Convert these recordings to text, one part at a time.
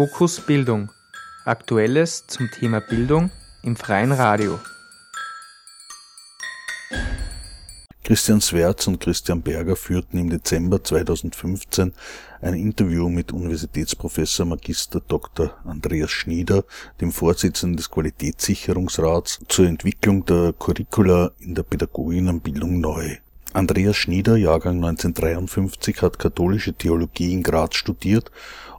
Fokus Bildung. Aktuelles zum Thema Bildung im freien Radio. Christian Swerz und Christian Berger führten im Dezember 2015 ein Interview mit Universitätsprofessor Magister Dr. Andreas Schnieder, dem Vorsitzenden des Qualitätssicherungsrats, zur Entwicklung der Curricula in der Pädagoginnenbildung neu. Andreas Schnieder, Jahrgang 1953, hat katholische Theologie in Graz studiert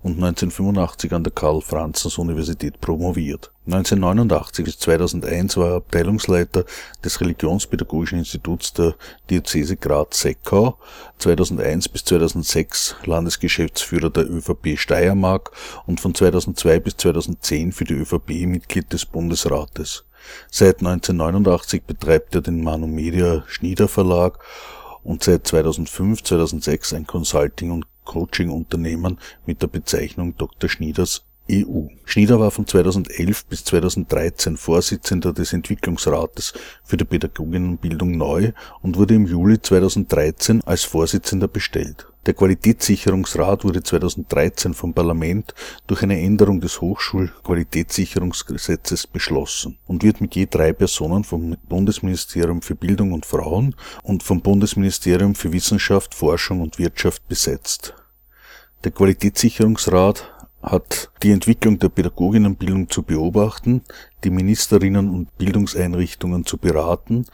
und 1985 an der Karl-Franzens-Universität promoviert. 1989 bis 2001 war er Abteilungsleiter des Religionspädagogischen Instituts der Diözese Graz-Seckau, 2001 bis 2006 Landesgeschäftsführer der ÖVP Steiermark und von 2002 bis 2010 für die ÖVP Mitglied des Bundesrates. Seit 1989 betreibt er den Manu Media Schnieder Verlag und seit 2005/2006 ein Consulting und Coaching-Unternehmen mit der Bezeichnung Dr. Schnieders EU. Schnieder war von 2011 bis 2013 Vorsitzender des Entwicklungsrates für die Pädagoginnenbildung neu und wurde im Juli 2013 als Vorsitzender bestellt. Der Qualitätssicherungsrat wurde 2013 vom Parlament durch eine Änderung des Hochschulqualitätssicherungsgesetzes beschlossen und wird mit je drei Personen vom Bundesministerium für Bildung und Frauen und vom Bundesministerium für Wissenschaft, Forschung und Wirtschaft besetzt. Der Qualitätssicherungsrat hat die Entwicklung der Pädagoginnenbildung zu beobachten, die Ministerinnen und Bildungseinrichtungen zu beraten,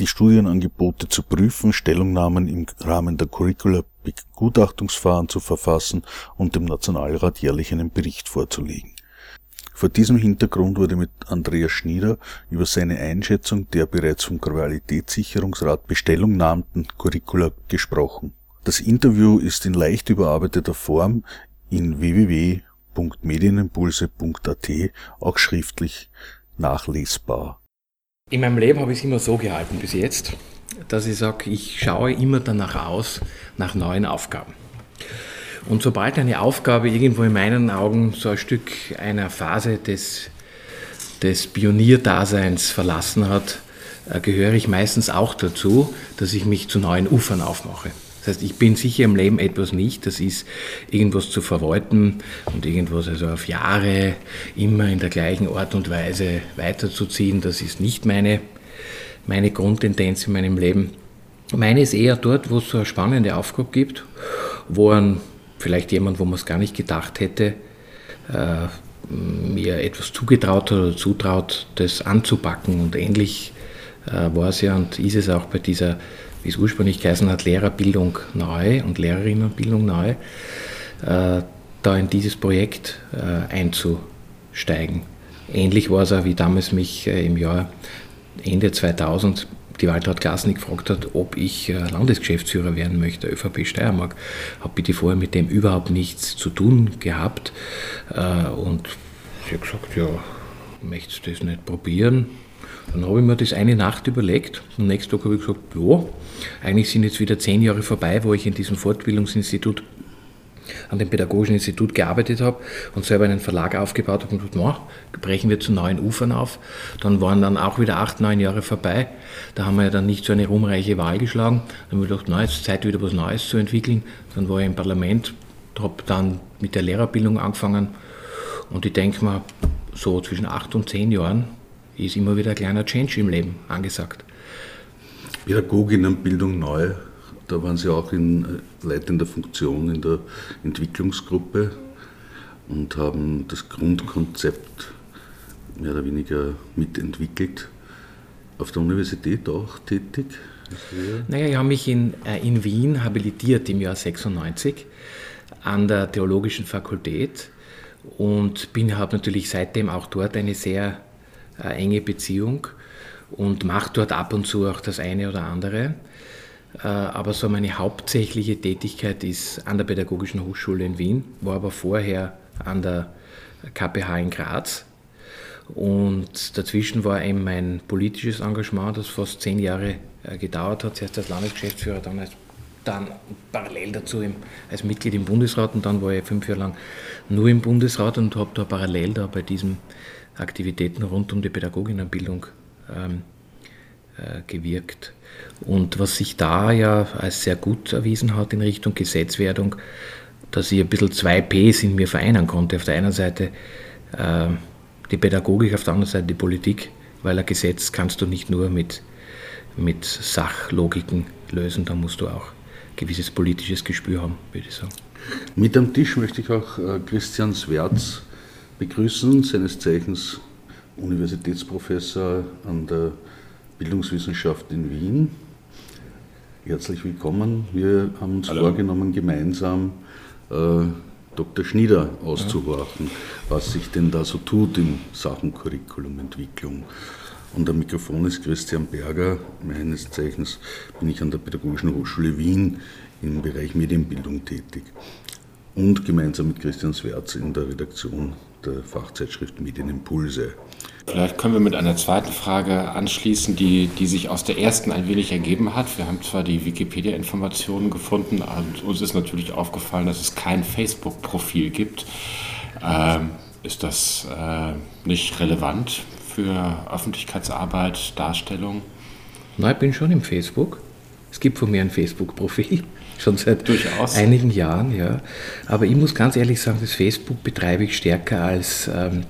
die Studienangebote zu prüfen, Stellungnahmen im Rahmen der Curricula-Begutachtungsverfahren zu verfassen und dem Nationalrat jährlich einen Bericht vorzulegen. Vor diesem Hintergrund wurde mit Andreas Schnieder über seine Einschätzung der bereits vom Qualitätssicherungsrat bestellungnahmten Curricula gesprochen. Das Interview ist in leicht überarbeiteter Form in www.medienimpulse.at auch schriftlich nachlesbar. In meinem Leben habe ich es immer so gehalten bis jetzt, dass ich sage, ich schaue immer danach aus, nach neuen Aufgaben. Und sobald eine Aufgabe irgendwo in meinen Augen so ein Stück einer Phase des, des Pionierdaseins verlassen hat, äh, gehöre ich meistens auch dazu, dass ich mich zu neuen Ufern aufmache. Das heißt, ich bin sicher im Leben etwas nicht, das ist irgendwas zu verwalten und irgendwas also auf Jahre immer in der gleichen Art und Weise weiterzuziehen. Das ist nicht meine, meine Grundtendenz in meinem Leben. Meine ist eher dort, wo es so eine spannende Aufgabe gibt, wo ein, vielleicht jemand, wo man es gar nicht gedacht hätte, äh, mir etwas zugetraut hat oder zutraut, das anzupacken. Und ähnlich äh, war es ja und ist es auch bei dieser wie es ursprünglich geheißen hat, Lehrerbildung neu und Lehrerinnenbildung neu, äh, da in dieses Projekt äh, einzusteigen. Ähnlich war es auch, wie damals mich äh, im Jahr Ende 2000 die Waltraud Glasnik gefragt hat, ob ich Landesgeschäftsführer werden möchte, ÖVP Steiermark. Habe bitte vorher mit dem überhaupt nichts zu tun gehabt. Und sie hat gesagt, ja, möchtest du das nicht probieren? Dann habe ich mir das eine Nacht überlegt. Am nächsten Tag habe ich gesagt, ja, eigentlich sind jetzt wieder zehn Jahre vorbei, wo ich in diesem Fortbildungsinstitut an dem Pädagogischen Institut gearbeitet habe und selber einen Verlag aufgebaut habe und gesagt, na, brechen wir zu neuen Ufern auf. Dann waren dann auch wieder acht, neun Jahre vorbei. Da haben wir ja dann nicht so eine ruhmreiche Wahl geschlagen. Dann habe ich gedacht, na, jetzt ist Zeit, wieder was Neues zu entwickeln. Dann war ich im Parlament, habe dann mit der Lehrerbildung angefangen und ich denke mal, so zwischen acht und zehn Jahren ist immer wieder ein kleiner Change im Leben angesagt. Pädagoginnenbildung neu, da waren Sie auch in äh, leitender Funktion in der Entwicklungsgruppe und haben das Grundkonzept mehr oder weniger mitentwickelt. Auf der Universität auch tätig? Naja, ich habe mich in, äh, in Wien habilitiert im Jahr 96 an der Theologischen Fakultät und habe natürlich seitdem auch dort eine sehr eine enge Beziehung und mache dort ab und zu auch das eine oder andere. Äh, aber so meine hauptsächliche Tätigkeit ist an der Pädagogischen Hochschule in Wien, war aber vorher an der KPH in Graz. Und dazwischen war eben mein politisches Engagement, das fast zehn Jahre äh, gedauert hat, zuerst als Landesgeschäftsführer, dann, als, dann parallel dazu im, als Mitglied im Bundesrat und dann war ich fünf Jahre lang nur im Bundesrat und habe da parallel da bei diesem Aktivitäten rund um die Pädagoginnenbildung ähm, äh, gewirkt. Und was sich da ja als sehr gut erwiesen hat in Richtung Gesetzwerdung, dass ich ein bisschen zwei Ps in mir vereinen konnte. Auf der einen Seite äh, die Pädagogik, auf der anderen Seite die Politik, weil ein Gesetz kannst du nicht nur mit, mit Sachlogiken lösen, da musst du auch gewisses politisches Gespür haben, würde ich sagen. Mit am Tisch möchte ich auch äh, Christian Swerz begrüßen, seines Zeichens Universitätsprofessor an der Bildungswissenschaft in Wien. Herzlich willkommen. Wir haben uns Hallo. vorgenommen, gemeinsam äh, Dr. Schnieder auszuhorchen, ja. was sich denn da so tut in Sachen Curriculumentwicklung. Und am Mikrofon ist Christian Berger. Meines Zeichens bin ich an der Pädagogischen Hochschule Wien im Bereich Medienbildung tätig. Und gemeinsam mit Christian Swerz in der Redaktion der Fachzeitschrift Medienimpulse. Vielleicht können wir mit einer zweiten Frage anschließen, die, die sich aus der ersten ein wenig ergeben hat. Wir haben zwar die Wikipedia-Informationen gefunden, und uns ist natürlich aufgefallen, dass es kein Facebook-Profil gibt. Ähm, ist das äh, nicht relevant für Öffentlichkeitsarbeit, Darstellung? Nein, ich bin schon im Facebook. Es gibt von mir ein Facebook-Profil, schon seit Durchaus. einigen Jahren, ja. Aber ich muss ganz ehrlich sagen, das Facebook betreibe ich stärker als ähm,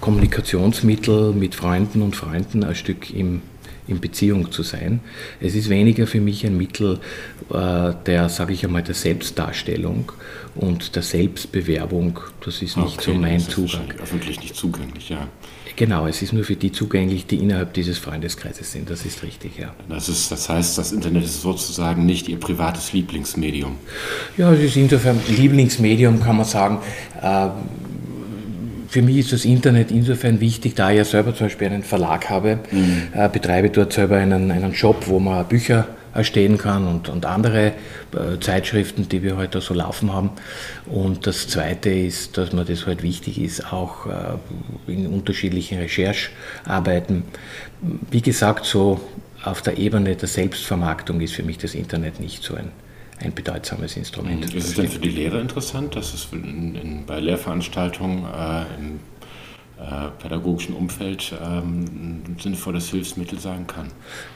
Kommunikationsmittel mit Freunden und Freunden ein Stück im, in Beziehung zu sein. Es ist weniger für mich ein Mittel äh, der, sage ich einmal, der Selbstdarstellung und der Selbstbewerbung. Das ist nicht okay, so mein das Zugang. Ist öffentlich nicht zugänglich, ja. Genau, es ist nur für die zugänglich, die innerhalb dieses Freundeskreises sind. Das ist richtig, ja. Das, ist, das heißt, das Internet ist sozusagen nicht Ihr privates Lieblingsmedium. Ja, es ist insofern Lieblingsmedium, kann man sagen. Äh, für mich ist das Internet insofern wichtig, da ich ja selber zum Beispiel einen Verlag habe, mhm. äh, betreibe dort selber einen, einen Shop, wo man Bücher erstehen kann und, und andere äh, Zeitschriften, die wir heute so laufen haben. Und das Zweite ist, dass mir das halt wichtig ist, auch äh, in unterschiedlichen Recherchearbeiten. Wie gesagt, so auf der Ebene der Selbstvermarktung ist für mich das Internet nicht so ein ein bedeutsames Instrument. Ist es denn für die Lehrer interessant, dass es in, in, bei Lehrveranstaltungen äh, im äh, pädagogischen Umfeld ähm, ein sinnvolles Hilfsmittel sein kann?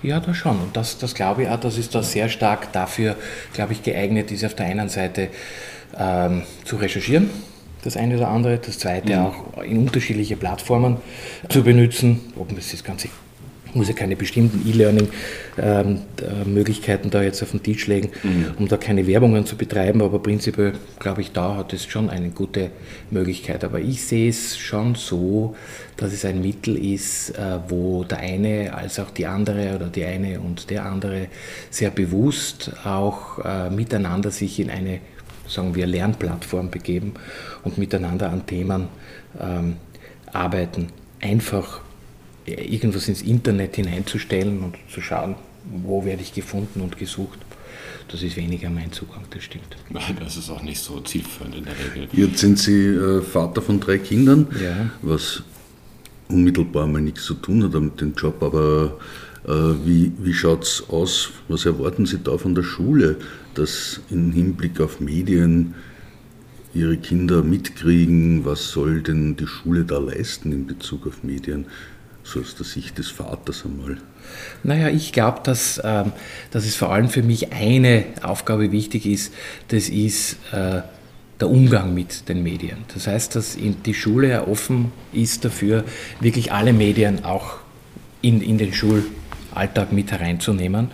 Ja, das schon. Und das, das glaube ich auch, das ist da sehr stark dafür, glaube ich, geeignet ist, auf der einen Seite ähm, zu recherchieren, das eine oder andere, das zweite mhm. auch in unterschiedliche Plattformen zu benutzen, ob es das Ganze muss ja keine bestimmten E-Learning-Möglichkeiten ähm, da jetzt auf den Tisch legen, mhm. um da keine Werbungen zu betreiben, aber prinzipiell glaube ich, da hat es schon eine gute Möglichkeit. Aber ich sehe es schon so, dass es ein Mittel ist, äh, wo der eine als auch die andere oder die eine und der andere sehr bewusst auch äh, miteinander sich in eine, sagen wir, Lernplattform begeben und miteinander an Themen ähm, arbeiten. Einfach irgendwas ins Internet hineinzustellen und zu schauen, wo werde ich gefunden und gesucht. Das ist weniger mein Zugang, das stimmt. Nein, das ist auch nicht so zielführend in der Regel. Jetzt sind Sie äh, Vater von drei Kindern, ja. was unmittelbar mal nichts zu tun hat mit dem Job, aber äh, wie, wie schaut es aus? Was erwarten Sie da von der Schule, dass im Hinblick auf Medien Ihre Kinder mitkriegen? Was soll denn die Schule da leisten in Bezug auf Medien? So aus der Sicht des Vaters einmal? Naja, ich glaube, dass, äh, dass es vor allem für mich eine Aufgabe wichtig ist, das ist äh, der Umgang mit den Medien. Das heißt, dass die Schule ja offen ist dafür, wirklich alle Medien auch in, in den Schulalltag mit hereinzunehmen,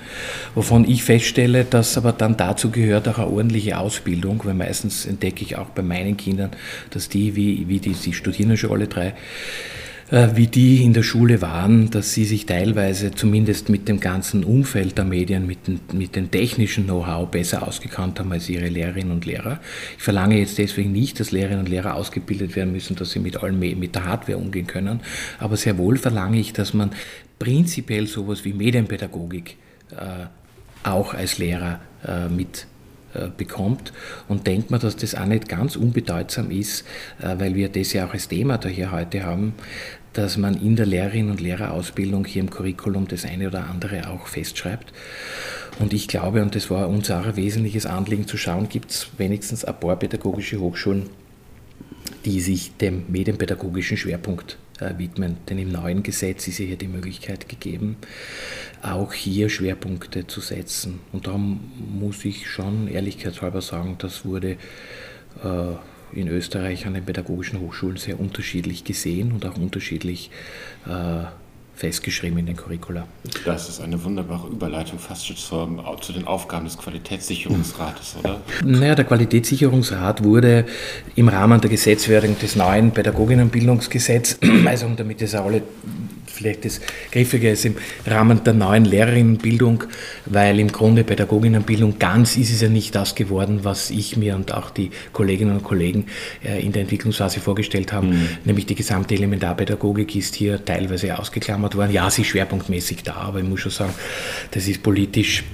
wovon ich feststelle, dass aber dann dazu gehört auch eine ordentliche Ausbildung, weil meistens entdecke ich auch bei meinen Kindern, dass die, wie, wie die, die studieren schon alle drei, wie die in der Schule waren, dass sie sich teilweise zumindest mit dem ganzen Umfeld der Medien, mit, den, mit dem technischen Know-how besser ausgekannt haben als ihre Lehrerinnen und Lehrer. Ich verlange jetzt deswegen nicht, dass Lehrerinnen und Lehrer ausgebildet werden müssen, dass sie mit, allen, mit der Hardware umgehen können, aber sehr wohl verlange ich, dass man prinzipiell sowas wie Medienpädagogik äh, auch als Lehrer äh, mit äh, bekommt und denkt man, dass das auch nicht ganz unbedeutsam ist, äh, weil wir das ja auch als Thema da hier heute haben, dass man in der Lehrerinnen- und Lehrerausbildung hier im Curriculum das eine oder andere auch festschreibt. Und ich glaube, und das war uns auch ein wesentliches Anliegen zu schauen, gibt es wenigstens ein paar pädagogische Hochschulen, die sich dem medienpädagogischen Schwerpunkt äh, widmen. Denn im neuen Gesetz ist ja hier die Möglichkeit gegeben, auch hier Schwerpunkte zu setzen. Und darum muss ich schon ehrlichkeitshalber sagen, das wurde äh, in Österreich an den pädagogischen Hochschulen sehr unterschiedlich gesehen und auch unterschiedlich äh, festgeschrieben in den Curricula. Das ist eine wunderbare Überleitung fast schon zur, zu den Aufgaben des Qualitätssicherungsrates, oder? Naja, der Qualitätssicherungsrat wurde im Rahmen der Gesetzwerdung des neuen Pädagoginnenbildungsgesetzes, also damit es alle vielleicht das Griffige ist im Rahmen der neuen Lehrerinnenbildung, weil im Grunde Pädagoginnenbildung ganz ist es ja nicht das geworden, was ich mir und auch die Kolleginnen und Kollegen äh, in der Entwicklungsphase vorgestellt haben, mhm. nämlich die gesamte Elementarpädagogik ist hier teilweise ausgeklammert worden. Ja, sie ist schwerpunktmäßig da, aber ich muss schon sagen, das ist politisch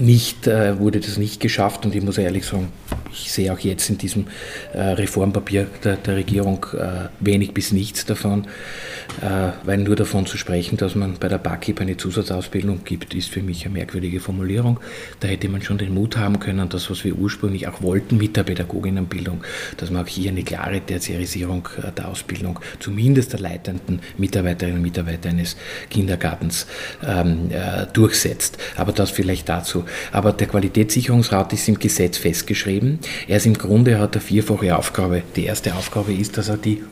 nicht, äh, wurde das nicht geschafft und ich muss ehrlich sagen, ich sehe auch jetzt in diesem äh, Reformpapier der, der Regierung äh, wenig bis nichts davon. Äh, weil nur davon zu sprechen, dass man bei der BAKIP eine Zusatzausbildung gibt, ist für mich eine merkwürdige Formulierung. Da hätte man schon den Mut haben können, das, was wir ursprünglich auch wollten mit der Pädagoginnenbildung, dass man auch hier eine klare Tertiarisierung äh, der Ausbildung, zumindest der leitenden Mitarbeiterinnen und Mitarbeiter eines Kindergartens ähm, äh, durchsetzt. Aber das vielleicht dazu. Aber der Qualitätssicherungsrat ist im Gesetz festgeschrieben. Er ist im Grunde, hat eine vierfache Aufgabe. Die erste Aufgabe ist, dass er die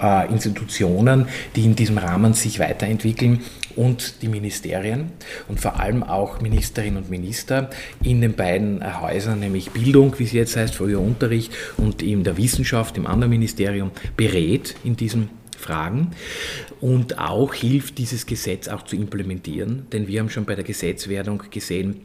äh, Institutionen, die in diesem Rahmen sich weiterentwickeln und die Ministerien und vor allem auch Ministerinnen und Minister in den beiden Häusern, nämlich Bildung, wie es jetzt heißt, früher Unterricht und in der Wissenschaft, im anderen Ministerium, berät in diesen Fragen und auch hilft, dieses Gesetz auch zu implementieren. Denn wir haben schon bei der Gesetzwerdung gesehen,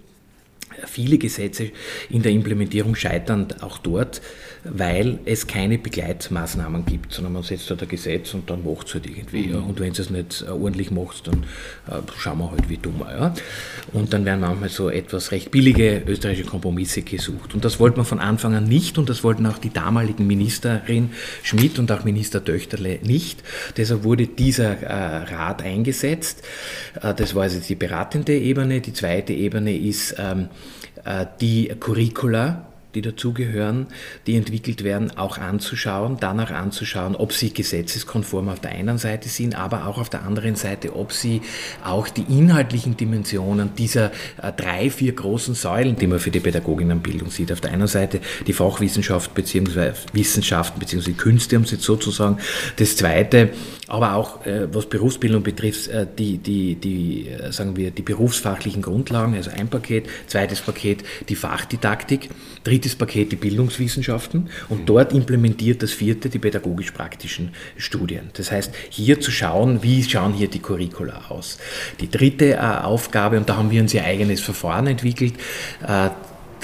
viele Gesetze in der Implementierung scheitern auch dort, weil es keine Begleitmaßnahmen gibt, sondern man setzt halt ein Gesetz und dann macht es halt irgendwie. Mhm. Ja. Und wenn es es nicht ordentlich macht, dann äh, schauen wir halt wie dummer. Ja. Und dann werden manchmal so etwas recht billige österreichische Kompromisse gesucht. Und das wollte man von Anfang an nicht und das wollten auch die damaligen Ministerin Schmidt und auch Minister Töchterle nicht. Deshalb wurde dieser äh, Rat eingesetzt. Äh, das war also die beratende Ebene. Die zweite Ebene ist ähm, äh, die Curricula die dazugehören, die entwickelt werden, auch anzuschauen, danach anzuschauen, ob sie gesetzeskonform auf der einen Seite sind, aber auch auf der anderen Seite, ob sie auch die inhaltlichen Dimensionen dieser äh, drei, vier großen Säulen, die man für die Pädagoginnenbildung sieht, auf der einen Seite die Fachwissenschaft bzw. Wissenschaften bzw. Künste, um jetzt sozusagen, das zweite, aber auch äh, was Berufsbildung betrifft, äh, die, die, die, sagen wir, die berufsfachlichen Grundlagen, also ein Paket, zweites Paket die Fachdidaktik, drittes drittes Paket die Bildungswissenschaften und dort implementiert das vierte die pädagogisch-praktischen Studien. Das heißt, hier zu schauen, wie schauen hier die Curricula aus. Die dritte äh, Aufgabe, und da haben wir uns ihr eigenes Verfahren entwickelt, äh,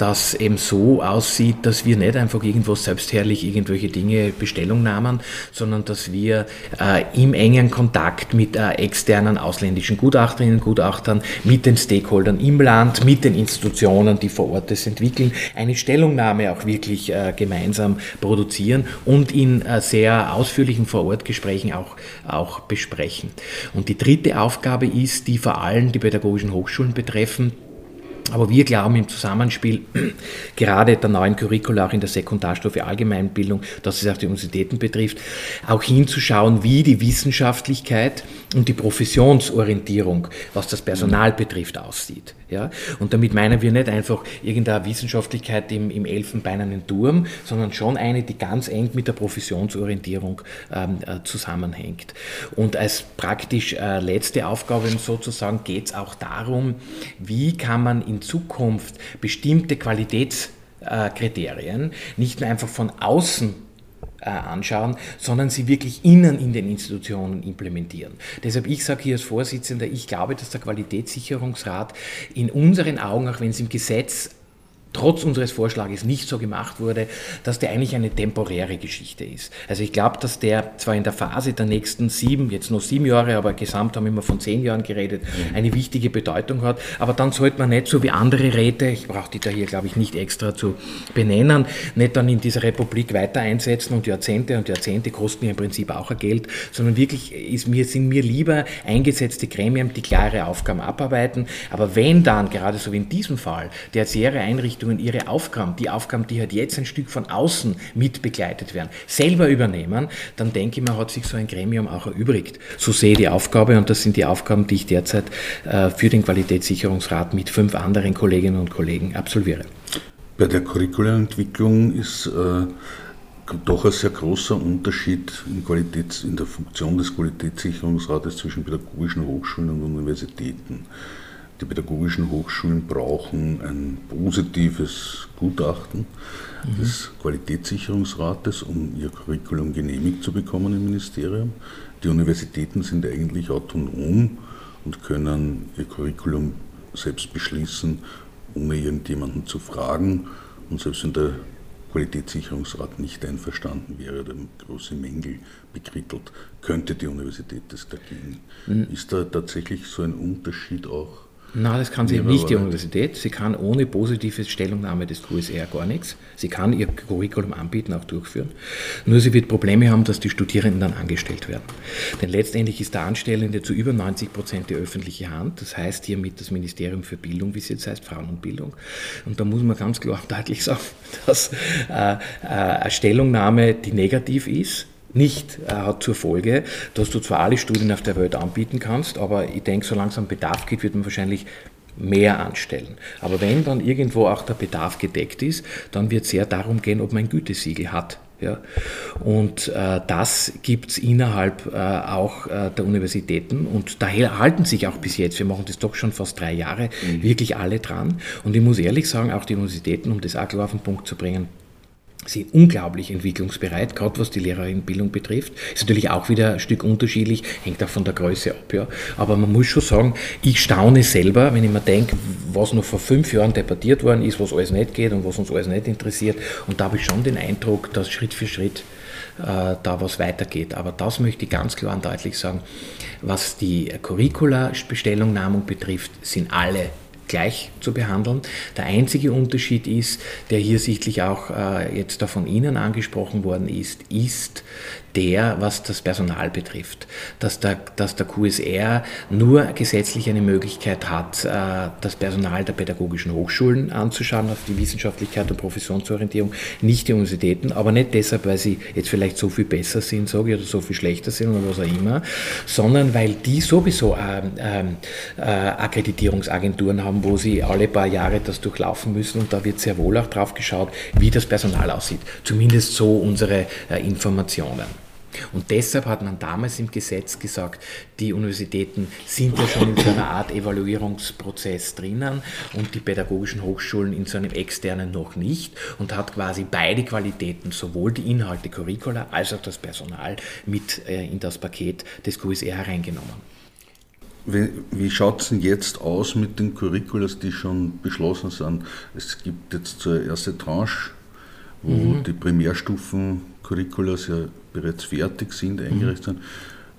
das eben so aussieht, dass wir nicht einfach irgendwo selbstherrlich irgendwelche Dinge Bestellung nahmen, sondern dass wir äh, im engen Kontakt mit äh, externen ausländischen Gutachterinnen und Gutachtern, mit den Stakeholdern im Land, mit den Institutionen, die vor Ort das entwickeln, eine Stellungnahme auch wirklich äh, gemeinsam produzieren und in äh, sehr ausführlichen Vorortgesprächen auch, auch besprechen. Und die dritte Aufgabe ist, die vor allem die pädagogischen Hochschulen betreffen, aber wir glauben im Zusammenspiel gerade der neuen Curricula auch in der Sekundarstufe Allgemeinbildung, dass es auch die Universitäten betrifft, auch hinzuschauen, wie die Wissenschaftlichkeit und die Professionsorientierung, was das Personal betrifft, aussieht. Ja? Und damit meinen wir nicht einfach irgendeine Wissenschaftlichkeit im, im elfenbeinernen Turm, sondern schon eine, die ganz eng mit der Professionsorientierung ähm, äh, zusammenhängt. Und als praktisch äh, letzte Aufgabe sozusagen geht es auch darum, wie kann man in Zukunft bestimmte Qualitätskriterien nicht nur einfach von außen äh, anschauen, sondern sie wirklich innen in den Institutionen implementieren. Deshalb, ich sage hier als Vorsitzender, ich glaube, dass der Qualitätssicherungsrat in unseren Augen, auch wenn es im Gesetz trotz unseres Vorschlages nicht so gemacht wurde, dass der eigentlich eine temporäre Geschichte ist. Also ich glaube, dass der zwar in der Phase der nächsten sieben, jetzt nur sieben Jahre, aber gesamt haben wir immer von zehn Jahren geredet, mhm. eine wichtige Bedeutung hat, aber dann sollte man nicht so wie andere Räte, ich brauche die da hier glaube ich nicht extra zu benennen, nicht dann in dieser Republik weiter einsetzen und Jahrzehnte und Jahrzehnte kosten ja im Prinzip auch ein Geld, sondern wirklich ist mir, sind mir lieber eingesetzte Gremien, die klare Aufgaben abarbeiten, aber wenn dann, gerade so wie in diesem Fall, der Einrichtungen Einrichtungen ihre Aufgaben, die Aufgaben, die halt jetzt ein Stück von außen mit begleitet werden, selber übernehmen, dann denke ich, man hat sich so ein Gremium auch erübrigt. So sehe ich die Aufgabe und das sind die Aufgaben, die ich derzeit äh, für den Qualitätssicherungsrat mit fünf anderen Kolleginnen und Kollegen absolviere. Bei der Curriculumentwicklung ist äh, doch ein sehr großer Unterschied in, Qualitäts-, in der Funktion des Qualitätssicherungsrates zwischen pädagogischen Hochschulen und Universitäten. Die pädagogischen Hochschulen brauchen ein positives Gutachten mhm. des Qualitätssicherungsrates, um ihr Curriculum genehmigt zu bekommen im Ministerium. Die Universitäten sind eigentlich autonom und können ihr Curriculum selbst beschließen, ohne irgendjemanden zu fragen. Und selbst wenn der Qualitätssicherungsrat nicht einverstanden wäre oder große Mängel bekrittelt, könnte die Universität das dagegen. Mhm. Ist da tatsächlich so ein Unterschied auch? Nein, das kann sie eben nicht, die Universität. Sie kann ohne positive Stellungnahme des QSR gar nichts. Sie kann ihr Curriculum anbieten, auch durchführen. Nur sie wird Probleme haben, dass die Studierenden dann angestellt werden. Denn letztendlich ist der Anstellende zu über 90 Prozent die öffentliche Hand. Das heißt hiermit das Ministerium für Bildung, wie es jetzt heißt, Frauen und Bildung. Und da muss man ganz klar und deutlich sagen, dass äh, äh, eine Stellungnahme, die negativ ist, nicht äh, hat zur Folge, dass du zwar alle Studien auf der Welt anbieten kannst, aber ich denke, so langsam Bedarf geht, wird man wahrscheinlich mehr anstellen. Aber wenn dann irgendwo auch der Bedarf gedeckt ist, dann wird es sehr darum gehen, ob man ein Gütesiegel hat. Ja. Und äh, das gibt es innerhalb äh, auch äh, der Universitäten und daher halten sich auch bis jetzt, wir machen das doch schon fast drei Jahre, mhm. wirklich alle dran. Und ich muss ehrlich sagen, auch die Universitäten, um das auch klar auf den Punkt zu bringen, sind unglaublich entwicklungsbereit, gerade was die Lehrerinnenbildung betrifft. Ist natürlich auch wieder ein Stück unterschiedlich, hängt auch von der Größe ab. Ja. Aber man muss schon sagen, ich staune selber, wenn ich mir denke, was noch vor fünf Jahren debattiert worden ist, was alles nicht geht und was uns alles nicht interessiert. Und da habe ich schon den Eindruck, dass Schritt für Schritt äh, da was weitergeht. Aber das möchte ich ganz klar und deutlich sagen. Was die Curricula-Bestellungnahmung betrifft, sind alle gleich zu behandeln. Der einzige Unterschied ist, der hier sichtlich auch äh, jetzt da von Ihnen angesprochen worden ist, ist der, was das Personal betrifft. Dass der, dass der QSR nur gesetzlich eine Möglichkeit hat, äh, das Personal der pädagogischen Hochschulen anzuschauen, auf die Wissenschaftlichkeit und Professionsorientierung, nicht die Universitäten, aber nicht deshalb, weil sie jetzt vielleicht so viel besser sind, sage ich, oder so viel schlechter sind oder was auch immer, sondern weil die sowieso ähm, ähm, äh, Akkreditierungsagenturen haben, wo sie alle paar Jahre das durchlaufen müssen und da wird sehr wohl auch drauf geschaut, wie das Personal aussieht. Zumindest so unsere äh, Informationen. Und deshalb hat man damals im Gesetz gesagt, die Universitäten sind ja schon in so einer Art Evaluierungsprozess drinnen und die pädagogischen Hochschulen in so einem externen noch nicht und hat quasi beide Qualitäten, sowohl die Inhalte Curricula als auch das Personal mit äh, in das Paket des QSR hereingenommen. Wie, wie schaut es denn jetzt aus mit den Curriculas, die schon beschlossen sind? Es gibt jetzt so eine erste Tranche, wo mhm. die Primärstufen Curriculas ja bereits fertig sind, eingerichtet sind.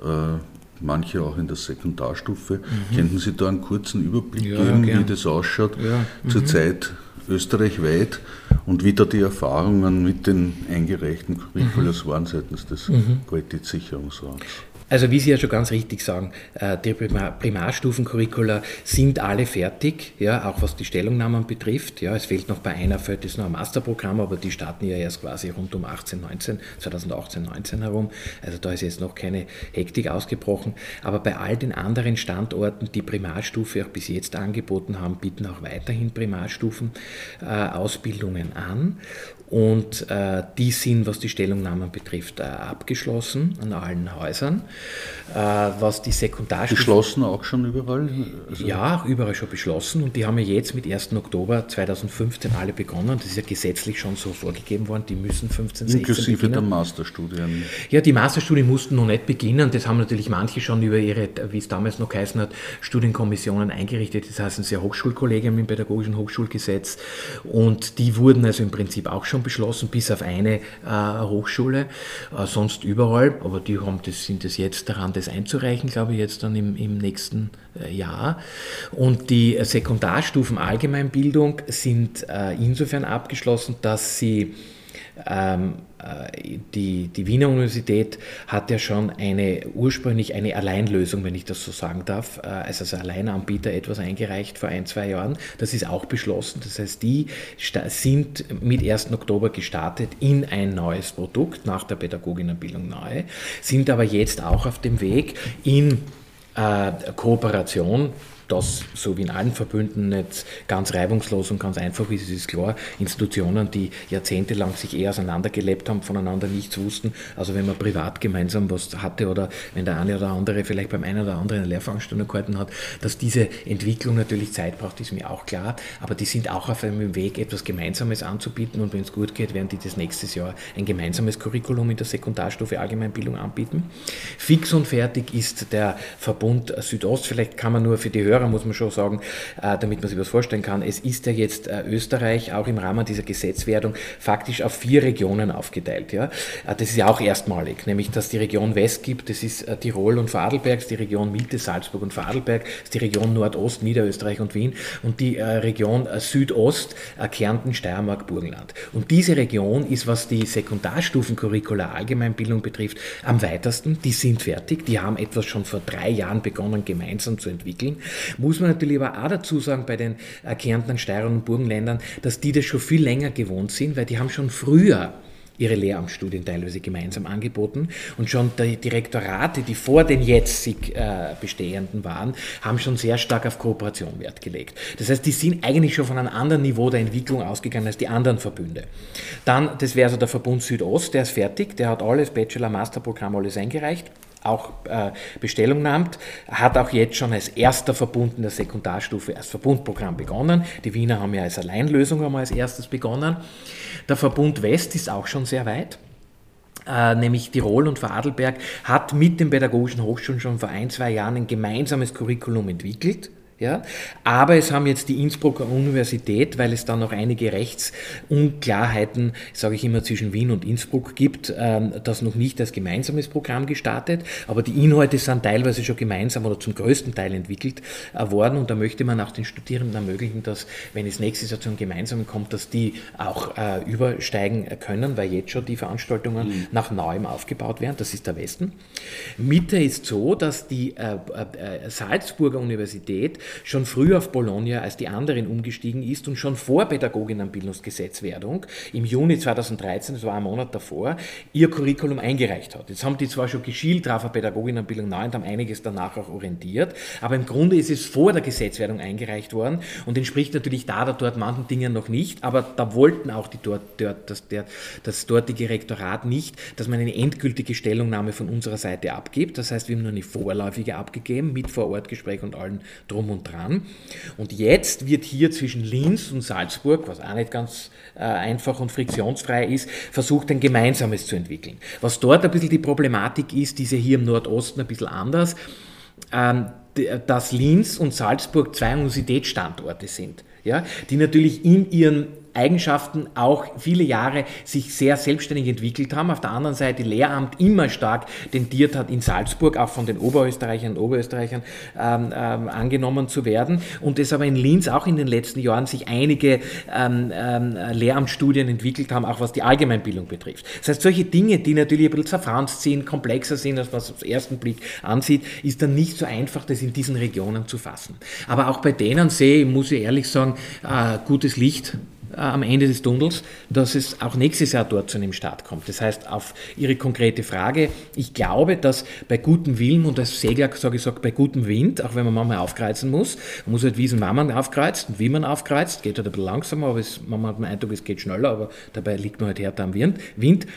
Äh, manche auch in der Sekundarstufe. Mhm. Könnten Sie da einen kurzen Überblick ja, geben, gern. wie das ausschaut ja. mhm. zurzeit österreichweit und wie da die Erfahrungen mit den eingereichten Curriculas mhm. waren seitens des mhm. Qualitätssicherungsrats? Also wie Sie ja schon ganz richtig sagen, äh, die Primarstufencurricula sind alle fertig, ja, auch was die Stellungnahmen betrifft. Ja, es fehlt noch bei einer, fällt es noch ein Masterprogramm, aber die starten ja erst quasi rund um 18, 19, 2018, 19 herum. Also da ist jetzt noch keine Hektik ausgebrochen. Aber bei all den anderen Standorten, die Primarstufe auch bis jetzt angeboten haben, bieten auch weiterhin Primarstufen Ausbildungen an. Und äh, die sind, was die Stellungnahmen betrifft, äh, abgeschlossen an allen Häusern. Äh, was die Sekundarstufe. Beschlossen auch schon überall? Also ja, überall schon beschlossen. Und die haben ja jetzt mit 1. Oktober 2015 alle begonnen. Das ist ja gesetzlich schon so vorgegeben worden. Die müssen 15, 16 Inklusive beginnen. der Masterstudien. Ja, die Masterstudien mussten noch nicht beginnen. Das haben natürlich manche schon über ihre, wie es damals noch geheißen hat, Studienkommissionen eingerichtet. Das heißt, ist ja Hochschulkollegium im Pädagogischen Hochschulgesetz. Und die wurden also im Prinzip auch schon beschlossen, bis auf eine äh, Hochschule, äh, sonst überall, aber die haben das, sind das jetzt daran, das einzureichen, glaube ich, jetzt dann im, im nächsten äh, Jahr. Und die Sekundarstufen Allgemeinbildung sind insofern abgeschlossen, dass sie die, die Wiener Universität hat ja schon eine ursprünglich eine Alleinlösung, wenn ich das so sagen darf, äh, also als Alleinanbieter etwas eingereicht vor ein, zwei Jahren. Das ist auch beschlossen. Das heißt, die sind mit 1. Oktober gestartet in ein neues Produkt nach der Pädagoginnenbildung neu, sind aber jetzt auch auf dem Weg in äh, Kooperation das so wie in allen Verbünden nicht ganz reibungslos und ganz einfach ist, ist klar. Institutionen, die jahrzehntelang sich eher auseinandergelebt haben, voneinander nichts wussten. Also wenn man privat gemeinsam was hatte oder wenn der eine oder andere vielleicht beim einen oder anderen eine Lehrveranstaltung gehalten hat, dass diese Entwicklung natürlich Zeit braucht, ist mir auch klar. Aber die sind auch auf einem Weg, etwas Gemeinsames anzubieten und wenn es gut geht, werden die das nächstes Jahr ein gemeinsames Curriculum in der Sekundarstufe Allgemeinbildung anbieten. Fix und fertig ist der Verbund Südost. Vielleicht kann man nur für die Hörer Hörer muss man schon sagen, äh, damit man sich was vorstellen kann, es ist ja jetzt äh, Österreich auch im Rahmen dieser Gesetzwerdung faktisch auf vier Regionen aufgeteilt. Ja? Äh, das ist ja auch erstmalig, nämlich dass die Region West gibt, das ist Tirol und Vorarlberg, die Region Mitte, Salzburg und Vorarlberg, ist die Region Nordost, Niederösterreich und Wien und die Region Südost, Kärnten, Steiermark, Burgenland. Und diese Region ist, was die Sekundarstufencurricula Allgemeinbildung betrifft, am weitesten. Die sind fertig, die haben etwas schon vor drei Jahren begonnen, gemeinsam zu entwickeln. Muss man natürlich aber auch dazu sagen, bei den äh, Kärntnern, Steirern und Burgenländern, dass die das schon viel länger gewohnt sind, weil die haben schon früher ihre Lehramtsstudien teilweise gemeinsam angeboten und schon die Direktorate, die vor den jetzig äh, bestehenden waren, haben schon sehr stark auf Kooperation Wert gelegt. Das heißt, die sind eigentlich schon von einem anderen Niveau der Entwicklung ausgegangen als die anderen Verbünde. Dann, das wäre also der Verbund Südost, der ist fertig, der hat alles, Bachelor, Masterprogramm, alles eingereicht auch äh, Bestellung nimmt, hat auch jetzt schon als erster Verbund in der Sekundarstufe als Verbundprogramm begonnen. Die Wiener haben ja als Alleinlösung einmal als erstes begonnen. Der Verbund West ist auch schon sehr weit. Äh, nämlich Tirol und Vorarlberg hat mit den pädagogischen Hochschulen schon vor ein, zwei Jahren ein gemeinsames Curriculum entwickelt ja? Aber es haben jetzt die Innsbrucker Universität, weil es da noch einige Rechtsunklarheiten, sage ich immer, zwischen Wien und Innsbruck gibt, ähm, das noch nicht als gemeinsames Programm gestartet. Aber die Inhalte sind teilweise schon gemeinsam oder zum größten Teil entwickelt äh, worden. Und da möchte man auch den Studierenden ermöglichen, dass, wenn es nächstes Jahr zu einem gemeinsamen kommt, dass die auch äh, übersteigen können, weil jetzt schon die Veranstaltungen mhm. nach neuem aufgebaut werden. Das ist der Westen. Mitte ist so, dass die äh, Salzburger Universität schon früher auf Bologna als die anderen umgestiegen ist und schon vor Pädagoginnenbildungsgesetzwerdung im Juni 2013, das war ein Monat davor, ihr Curriculum eingereicht hat. Jetzt haben die zwar schon geschielt drauf auf Pädagoginnenbildung 9 und haben einiges danach auch orientiert, aber im Grunde ist es vor der Gesetzwerdung eingereicht worden und entspricht natürlich da oder dort manchen Dingen noch nicht, aber da wollten auch die dort, dort das, der, das dortige Rektorat nicht, dass man eine endgültige Stellungnahme von unserer Seite abgibt. Das heißt, wir haben nur eine vorläufige abgegeben mit Vorortgespräch und allen drum und dran. Und jetzt wird hier zwischen Linz und Salzburg, was auch nicht ganz äh, einfach und friktionsfrei ist, versucht ein gemeinsames zu entwickeln. Was dort ein bisschen die Problematik ist, diese hier im Nordosten ein bisschen anders, ähm, dass Linz und Salzburg zwei Universitätsstandorte sind, ja, die natürlich in ihren Eigenschaften auch viele Jahre sich sehr selbstständig entwickelt haben. Auf der anderen Seite Lehramt immer stark tendiert hat, in Salzburg auch von den Oberösterreichern und Oberösterreichern ähm, ähm, angenommen zu werden. Und es aber in Linz auch in den letzten Jahren sich einige ähm, ähm, Lehramtsstudien entwickelt haben, auch was die Allgemeinbildung betrifft. Das heißt, solche Dinge, die natürlich ein bisschen zerfranst sind, komplexer sind, als was auf den ersten Blick ansieht, ist dann nicht so einfach, das in diesen Regionen zu fassen. Aber auch bei denen sehe ich, muss ich ehrlich sagen, äh, gutes Licht äh, am Ende des Tunnels, dass es auch nächstes Jahr dort zu einem Start kommt. Das heißt, auf Ihre konkrete Frage, ich glaube, dass bei gutem Willen und als Segler sage ich, bei gutem Wind, auch wenn man manchmal aufkreuzen muss, man muss halt wissen, wann man aufkreuzt und wie man aufkreuzt, geht halt ein bisschen langsamer, aber es, man hat den Eindruck, es geht schneller, aber dabei liegt man halt härter am Wind, Wind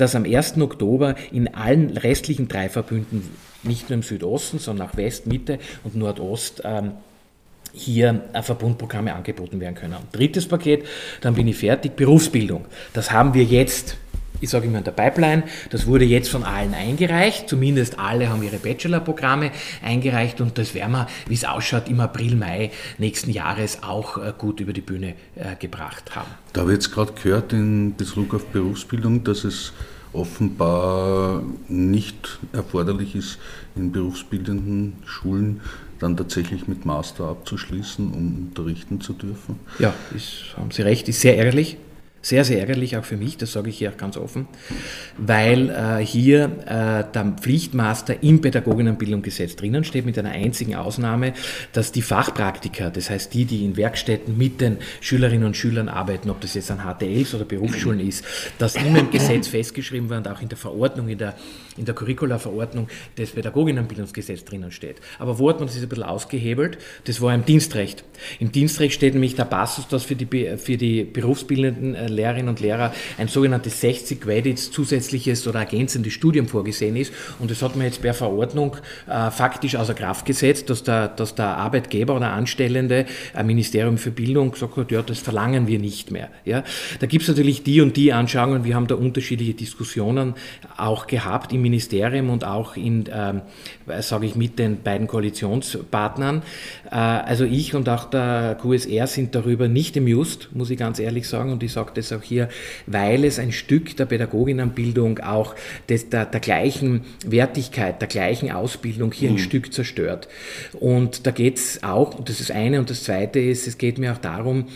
dass am 1. Oktober in allen restlichen drei Verbünden, nicht nur im Südosten, sondern auch West, Mitte und Nordost, ähm, hier Verbundprogramme angeboten werden können. Drittes Paket, dann bin ich fertig, Berufsbildung. Das haben wir jetzt ich sage immer in der Pipeline, das wurde jetzt von allen eingereicht, zumindest alle haben ihre Bachelorprogramme eingereicht und das werden wir, wie es ausschaut, im April, Mai nächsten Jahres auch äh, gut über die Bühne äh, gebracht haben. Da habe ich jetzt gerade gehört in Bezug auf Berufsbildung, dass es offenbar nicht erforderlich ist, in berufsbildenden Schulen dann tatsächlich mit Master abzuschließen, um unterrichten zu dürfen. Ja, ist, haben Sie recht, ist sehr ärgerlich. Sehr, sehr ärgerlich auch für mich, das sage ich hier auch ganz offen, weil äh, hier äh, der Pflichtmaster im Pädagoginnenbildungsgesetz drinnen steht, mit einer einzigen Ausnahme, dass die Fachpraktiker, das heißt die, die in Werkstätten mit den Schülerinnen und Schülern arbeiten, ob das jetzt an HTLs oder Berufsschulen ist, dass immer im Gesetz festgeschrieben wird und auch in der Verordnung, in der, in der Curricula-Verordnung des Pädagoginnenbildungsgesetzes drinnen steht. Aber wo hat man das ein bisschen ausgehebelt? Das war im Dienstrecht. Im Dienstrecht steht nämlich der Passus, dass für die, für die berufsbildenden äh, Lehrerinnen und Lehrer ein sogenanntes 60 Credits zusätzliches oder ergänzendes Studium vorgesehen ist. Und das hat man jetzt per Verordnung äh, faktisch außer Kraft gesetzt, dass der, dass der Arbeitgeber oder Anstellende, ein Ministerium für Bildung, gesagt hat, ja, das verlangen wir nicht mehr. Ja? Da gibt es natürlich die und die Anschauungen. Wir haben da unterschiedliche Diskussionen auch gehabt im Ministerium und auch in, ähm, sage ich, mit den beiden Koalitionspartnern. Äh, also ich und auch der QSR sind darüber nicht amused, muss ich ganz ehrlich sagen. Und ich sage das auch hier, weil es ein Stück der Pädagoginnenbildung auch des, der, der gleichen Wertigkeit, der gleichen Ausbildung hier mhm. ein Stück zerstört. Und da geht es auch, und das ist eine, und das zweite ist, es geht mir auch darum,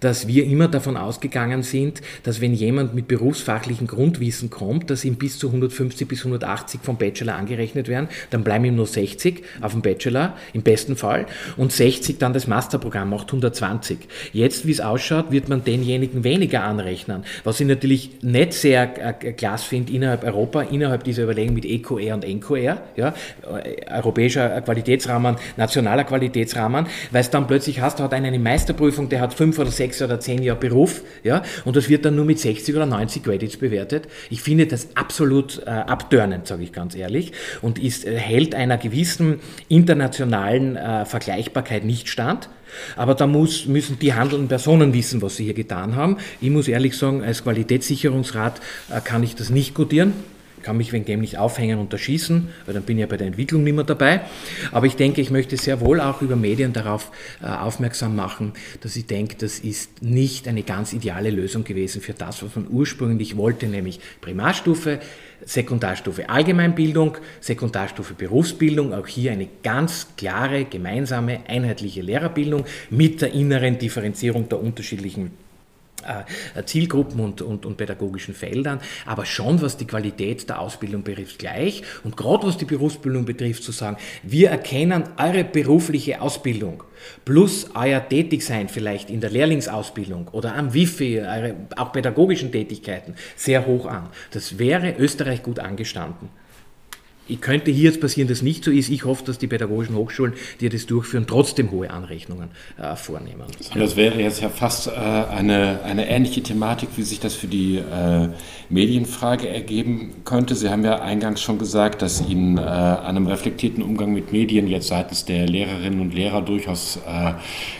dass wir immer davon ausgegangen sind, dass wenn jemand mit berufsfachlichem Grundwissen kommt, dass ihm bis zu 150 bis 180 vom Bachelor angerechnet werden, dann bleiben ihm nur 60 auf dem Bachelor, im besten Fall, und 60 dann das Masterprogramm macht 120. Jetzt, wie es ausschaut, wird man denjenigen weniger anrechnen. Was ich natürlich nicht sehr äh, klasse finde innerhalb Europa, innerhalb dieser Überlegung mit EcoR und ENCOR, ja, äh, europäischer Qualitätsrahmen, nationaler Qualitätsrahmen, weil es dann plötzlich hast, du hat einen eine Meisterprüfung, der hat fünf oder sechs oder zehn Jahre Beruf, ja, und das wird dann nur mit 60 oder 90 Credits bewertet. Ich finde das absolut äh, abtörnend, sage ich ganz ehrlich, und ist, äh, hält einer gewissen internationalen äh, Vergleichbarkeit nicht stand. Aber da muss, müssen die handelnden Personen wissen, was sie hier getan haben. Ich muss ehrlich sagen, als Qualitätssicherungsrat äh, kann ich das nicht gutieren kann mich wegen dem nicht aufhängen und erschießen, weil dann bin ich ja bei der Entwicklung nicht mehr dabei. Aber ich denke, ich möchte sehr wohl auch über Medien darauf äh, aufmerksam machen, dass ich denke, das ist nicht eine ganz ideale Lösung gewesen für das, was man ursprünglich wollte, nämlich Primarstufe, Sekundarstufe Allgemeinbildung, Sekundarstufe Berufsbildung, auch hier eine ganz klare, gemeinsame, einheitliche Lehrerbildung mit der inneren Differenzierung der unterschiedlichen Zielgruppen und, und, und, pädagogischen Feldern, aber schon was die Qualität der Ausbildung betrifft gleich. Und gerade was die Berufsbildung betrifft zu sagen, wir erkennen eure berufliche Ausbildung plus euer Tätigsein vielleicht in der Lehrlingsausbildung oder am Wifi, eure auch pädagogischen Tätigkeiten sehr hoch an. Das wäre Österreich gut angestanden könnte hier jetzt passieren, dass nicht so ist. Ich hoffe, dass die pädagogischen Hochschulen, die das durchführen, trotzdem hohe Anrechnungen äh, vornehmen. Das wäre jetzt ja fast äh, eine, eine ähnliche Thematik, wie sich das für die äh, Medienfrage ergeben könnte. Sie haben ja eingangs schon gesagt, dass Ihnen äh, an einem reflektierten Umgang mit Medien jetzt seitens der Lehrerinnen und Lehrer durchaus äh,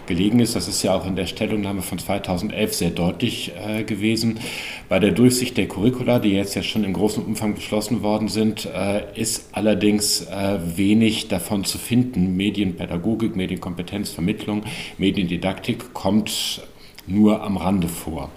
gelegen ist. Das ist ja auch in der Stellungnahme von 2011 sehr deutlich äh, gewesen. Bei der Durchsicht der Curricula, die jetzt ja schon im großen Umfang beschlossen worden sind, ist allerdings äh, wenig davon zu finden. Medienpädagogik, Medienkompetenzvermittlung, Mediendidaktik kommt nur am Rande vor.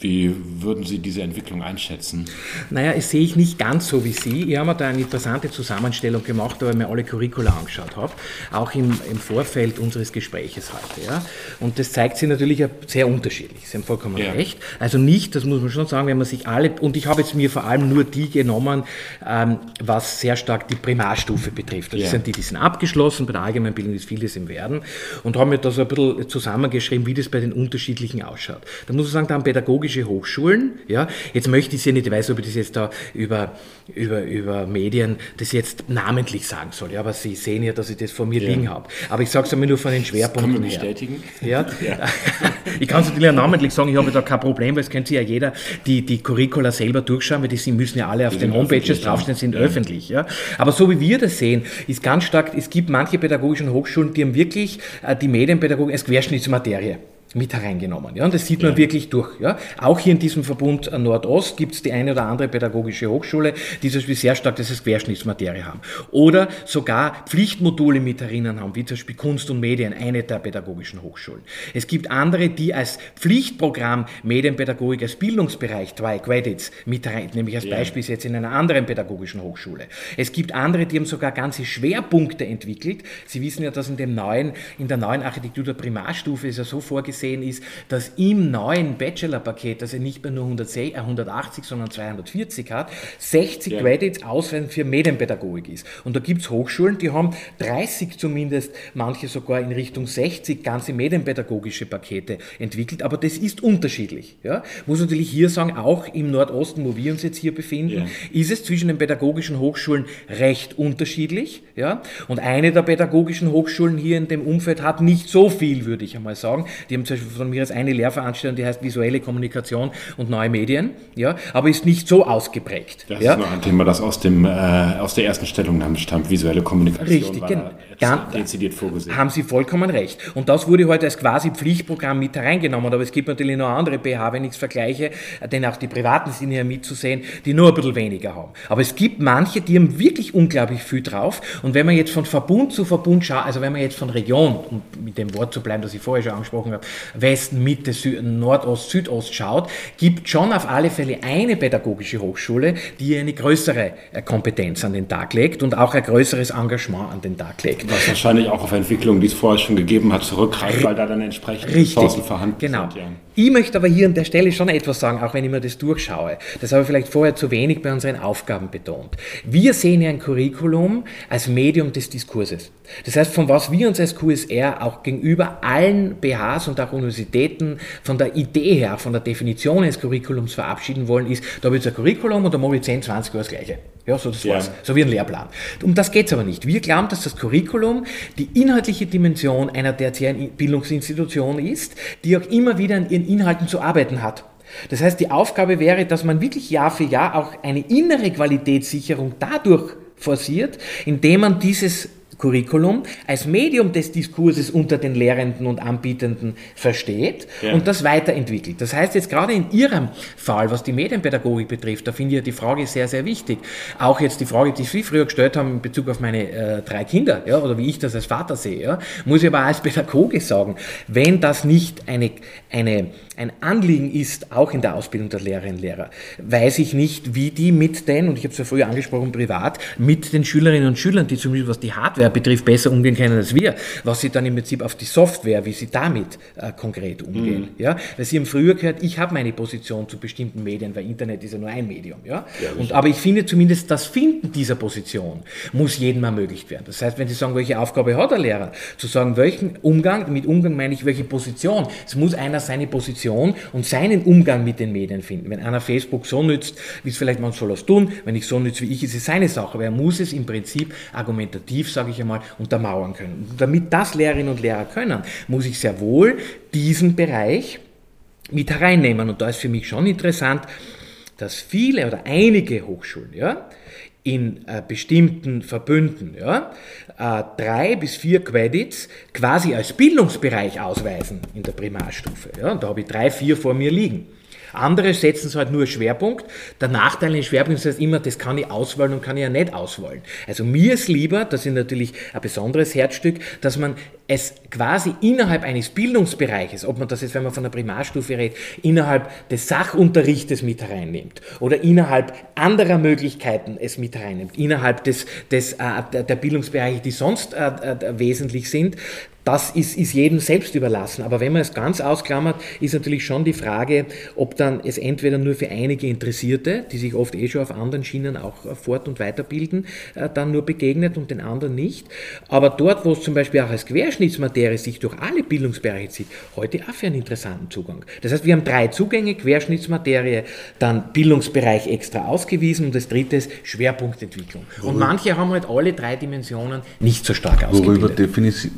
Wie würden Sie diese Entwicklung einschätzen? Naja, das sehe ich nicht ganz so wie Sie. Ich habe mir da eine interessante Zusammenstellung gemacht, weil ich mir alle Curricula angeschaut habe, auch im, im Vorfeld unseres Gespräches heute. Ja. Und das zeigt sich natürlich sehr unterschiedlich. Sie haben vollkommen ja. recht. Also nicht, das muss man schon sagen, wenn man sich alle, und ich habe jetzt mir vor allem nur die genommen, ähm, was sehr stark die Primarstufe betrifft. Das ja. sind die, die sind abgeschlossen, bei der Allgemeinbildung ist vieles im Werden, und haben mir da so ein bisschen zusammengeschrieben, wie das bei den unterschiedlichen ausschaut. Da muss man sagen, da haben pädagogische pädagogische Hochschulen. Ja, jetzt möchte ich Sie nicht, ich weiß, ob ich das jetzt da über, über, über Medien das jetzt namentlich sagen soll, ja, aber Sie sehen ja, dass ich das vor mir ja. liegen habe. Aber ich sage es einmal nur von den Schwerpunkten das kann man bestätigen. her. Ja. ja. ich kann es natürlich auch namentlich sagen, ich habe da kein Problem, weil es könnte ja jeder die, die Curricula selber durchschauen, weil die sind, müssen ja alle auf die den Homepages draufstehen, sind ja. öffentlich. Ja. Aber so wie wir das sehen, ist ganz stark, es gibt manche pädagogischen Hochschulen, die haben wirklich äh, die Medienpädagogik als Querschnittsmaterie mit hereingenommen. Ja, und das sieht man ja. wirklich durch. Ja. Auch hier in diesem Verbund Nordost gibt es die eine oder andere pädagogische Hochschule, die zum Beispiel sehr stark dieses Querschnittsmaterie haben. Oder sogar Pflichtmodule mit herinnen haben, wie zum Beispiel Kunst und Medien, eine der pädagogischen Hochschulen. Es gibt andere, die als Pflichtprogramm Medienpädagogik als Bildungsbereich, zwei Credits, mit rein, nämlich als ja. Beispiel jetzt in einer anderen pädagogischen Hochschule. Es gibt andere, die haben sogar ganze Schwerpunkte entwickelt. Sie wissen ja, dass in dem neuen, in der neuen Architektur der Primarstufe ist ja so vorgesehen, vorgesehen ist, dass im neuen Bachelor-Paket, das ja nicht mehr nur 180, äh, sondern 240 hat, 60 ja. Credits ausweisen für Medienpädagogik ist. Und da gibt es Hochschulen, die haben 30 zumindest, manche sogar in Richtung 60 ganze medienpädagogische Pakete entwickelt, aber das ist unterschiedlich. Ja? Muss natürlich hier sagen, auch im Nordosten, wo wir uns jetzt hier befinden, ja. ist es zwischen den pädagogischen Hochschulen recht unterschiedlich. Ja? Und eine der pädagogischen Hochschulen hier in dem Umfeld hat nicht so viel, würde ich einmal sagen. Die haben zum Beispiel von mir als eine Lehrveranstaltung, die heißt visuelle Kommunikation und neue Medien, ja? aber ist nicht so ausgeprägt. Das ja? ist noch ein Thema, das aus, dem, äh, aus der ersten Stellungnahme stammt, visuelle Kommunikation. Richtig, genau. Ganz, dezidiert vorgesehen. Haben Sie vollkommen recht. Und das wurde heute als quasi Pflichtprogramm mit hereingenommen. Aber es gibt natürlich noch andere BH, wenn ich es vergleiche, denn auch die privaten sind hier mitzusehen, die nur ein bisschen weniger haben. Aber es gibt manche, die haben wirklich unglaublich viel drauf. Und wenn man jetzt von Verbund zu Verbund schaut, also wenn man jetzt von Region, um mit dem Wort zu bleiben, das ich vorher schon angesprochen habe, Westen, Mitte, Süden, Nordost, Südost schaut, gibt schon auf alle Fälle eine pädagogische Hochschule, die eine größere äh, Kompetenz an den Tag legt und auch ein größeres Engagement an den Tag legt. Was wahrscheinlich auch auf Entwicklungen, die es vorher schon gegeben hat, zurückgreift, weil da dann entsprechend Ressourcen vorhanden genau. sind. Ja. Ich möchte aber hier an der Stelle schon etwas sagen, auch wenn ich mir das durchschaue. Das habe ich vielleicht vorher zu wenig bei unseren Aufgaben betont. Wir sehen ja ein Curriculum als Medium des Diskurses. Das heißt, von was wir uns als QSR auch gegenüber allen BHs und auch Universitäten von der Idee her, von der Definition eines Curriculums verabschieden wollen, ist, da ich jetzt ein Curriculum und da mache ich 10, 20 Uhr das Gleiche. Ja, so das ja. war's. So wie ein Lehrplan. Um das geht es aber nicht. Wir glauben, dass das Curriculum die inhaltliche Dimension einer tertiären Bildungsinstitution ist, die auch immer wieder an ihren Inhalten zu arbeiten hat. Das heißt, die Aufgabe wäre, dass man wirklich Jahr für Jahr auch eine innere Qualitätssicherung dadurch forciert, indem man dieses Curriculum als Medium des Diskurses unter den Lehrenden und Anbietenden versteht ja. und das weiterentwickelt. Das heißt jetzt gerade in Ihrem Fall, was die Medienpädagogik betrifft, da finde ich die Frage sehr, sehr wichtig. Auch jetzt die Frage, die Sie früher gestellt haben in Bezug auf meine äh, drei Kinder, ja, oder wie ich das als Vater sehe, ja, muss ich aber als Pädagoge sagen, wenn das nicht eine, eine, ein Anliegen ist, auch in der Ausbildung der Lehrerinnen und Lehrer, weiß ich nicht, wie die mit den, und ich habe es ja früher angesprochen, privat, mit den Schülerinnen und Schülern, die zumindest was die Hardware betrifft, besser umgehen können als wir, was sie dann im Prinzip auf die Software, wie sie damit äh, konkret umgehen. Mhm. Ja? Weil Sie haben früher gehört, ich habe meine Position zu bestimmten Medien, weil Internet ist ja nur ein Medium. Ja? ja und, aber ich finde zumindest das Finden dieser Position muss jedem ermöglicht werden. Das heißt, wenn Sie sagen, welche Aufgabe hat der Lehrer, zu sagen, welchen Umgang, mit Umgang meine ich welche Position. Es muss einer seine Position und seinen Umgang mit den Medien finden. Wenn einer Facebook so nützt, wie es vielleicht man soll das tun, wenn ich so nütze wie ich, ist es seine Sache. Aber er muss es im Prinzip argumentativ, sage ich ich einmal, untermauern können. Und damit das Lehrerinnen und Lehrer können, muss ich sehr wohl diesen Bereich mit hereinnehmen. Und da ist für mich schon interessant, dass viele oder einige Hochschulen ja, in äh, bestimmten Verbünden ja, äh, drei bis vier Credits quasi als Bildungsbereich ausweisen in der Primarstufe. Ja, und da habe ich drei, vier vor mir liegen. Andere setzen es halt nur Schwerpunkt. Der Nachteil in Schwerpunkt ist halt immer, das kann ich auswählen und kann ich ja nicht auswählen. Also mir ist lieber, das ist natürlich ein besonderes Herzstück, dass man es quasi innerhalb eines Bildungsbereiches, ob man das jetzt, wenn man von der Primarstufe redet, innerhalb des Sachunterrichtes mit hereinnimmt oder innerhalb anderer Möglichkeiten es mit hereinnimmt, innerhalb des, des, äh, der Bildungsbereiche, die sonst äh, äh, wesentlich sind, das ist, ist jedem selbst überlassen. Aber wenn man es ganz ausklammert, ist natürlich schon die Frage, ob dann es entweder nur für einige Interessierte, die sich oft eh schon auf anderen Schienen auch fort- und weiterbilden, äh, dann nur begegnet und den anderen nicht. Aber dort, wo es zum Beispiel auch als Querschnittsmaterie sich durch alle Bildungsbereiche zieht, heute auch für einen interessanten Zugang. Das heißt, wir haben drei Zugänge, Querschnittsmaterie, dann Bildungsbereich extra ausgewiesen und das dritte ist Schwerpunktentwicklung. Und manche haben halt alle drei Dimensionen nicht so stark ausgebildet. Worüber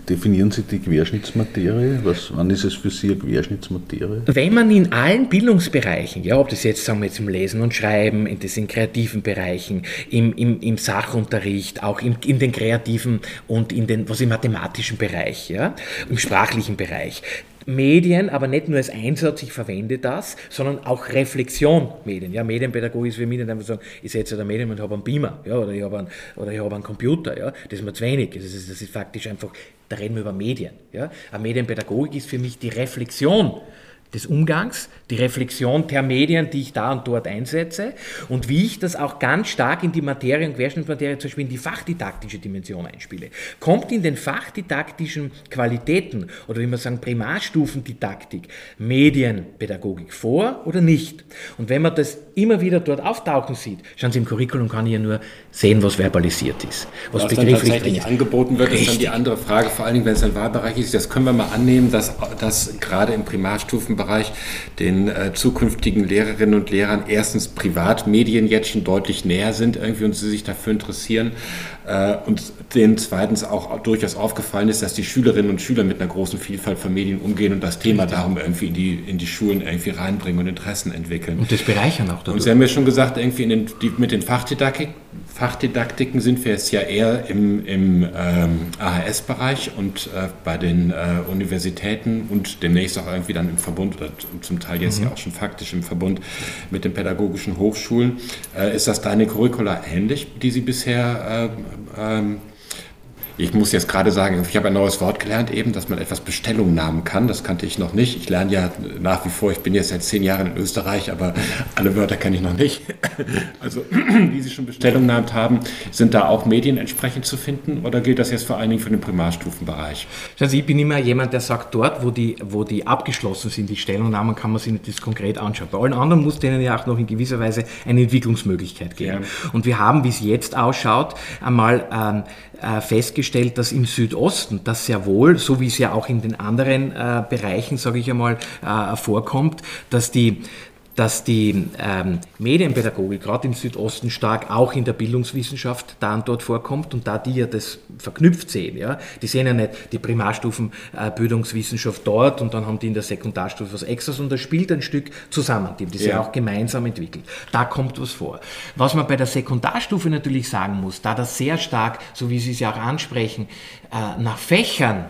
definieren Sie die Querschnittsmaterie? Was, wann ist es für Sie eine Querschnittsmaterie? Wenn man in allen Bildungsbereichen, ja, ob das jetzt, sagen wir jetzt im Lesen und Schreiben, in den kreativen Bereichen, im, im, im Sachunterricht, auch im, in den kreativen und in den, was im mathematischen Bereich, ja, im sprachlichen Bereich, Medien, aber nicht nur als Einsatz, ich verwende das, sondern auch Reflexion Medien. Ja, Medienpädagogik ist für mich nicht einfach sagen, ich setze da Medien und habe einen Beamer ja, oder ich habe einen, oder ich habe einen Computer. Ja, das ist mir zu wenig. Das ist, das ist faktisch einfach, da reden wir über Medien. Ja. Eine Medienpädagogik ist für mich die Reflexion des Umgangs, die Reflexion der Medien, die ich da und dort einsetze und wie ich das auch ganz stark in die Materie und Querschnittsmaterie, zum Beispiel in die fachdidaktische Dimension einspiele. Kommt in den fachdidaktischen Qualitäten oder wie man sagen Primarstufendidaktik Medienpädagogik vor oder nicht? Und wenn man das immer wieder dort auftauchen sieht, schauen Sie, im Curriculum kann ich ja nur sehen, was verbalisiert ist, was, was begrifflich dann tatsächlich angeboten wird, Richtig. ist dann die andere Frage, vor allen Dingen, wenn es ein Wahlbereich ist, das können wir mal annehmen, dass, dass gerade im Primarstufenbereich den äh, zukünftigen Lehrerinnen und Lehrern erstens Privatmedien jetzt schon deutlich näher sind irgendwie und sie sich dafür interessieren äh, und denen zweitens auch durchaus aufgefallen ist, dass die Schülerinnen und Schüler mit einer großen Vielfalt von Medien umgehen und das Thema darum irgendwie in die, in die Schulen irgendwie reinbringen und Interessen entwickeln. Und das bereichern auch dadurch. Und Sie haben ja schon gesagt, irgendwie den, die, mit den Fachdidaktik, Fachdidaktiken sind wir jetzt ja eher im, im ähm, AHS-Bereich und äh, bei den äh, Universitäten und demnächst auch irgendwie dann im Verbund oder zum Teil jetzt mhm. ja auch schon faktisch im Verbund mit den pädagogischen Hochschulen. Äh, ist das deine Curricula ähnlich, die Sie bisher äh, ähm, ich muss jetzt gerade sagen, ich habe ein neues Wort gelernt, eben, dass man etwas Bestellungnahmen kann. Das kannte ich noch nicht. Ich lerne ja nach wie vor, ich bin jetzt seit zehn Jahren in Österreich, aber alle Wörter kenne ich noch nicht. Also, wie Sie schon Bestellungnamen haben, sind da auch Medien entsprechend zu finden oder gilt das jetzt vor allen Dingen für den Primarstufenbereich? Also, ich bin immer jemand, der sagt, dort, wo die, wo die abgeschlossen sind, die Stellungnahmen, kann man sich nicht das konkret anschauen. Bei allen anderen muss denen ja auch noch in gewisser Weise eine Entwicklungsmöglichkeit geben. Ja. Und wir haben, wie es jetzt ausschaut, einmal ähm, äh, festgestellt, dass im Südosten das sehr wohl, so wie es ja auch in den anderen äh, Bereichen, sage ich einmal, äh, vorkommt, dass die dass die ähm, Medienpädagogik gerade im Südosten stark auch in der Bildungswissenschaft da und dort vorkommt und da die ja das verknüpft sehen, ja, die sehen ja nicht die Primarstufen äh, Bildungswissenschaft dort und dann haben die in der Sekundarstufe was extras und das spielt ein Stück zusammen, die haben das ja. ja auch gemeinsam entwickelt. Da kommt was vor. Was man bei der Sekundarstufe natürlich sagen muss, da das sehr stark, so wie Sie es ja auch ansprechen, äh, nach Fächern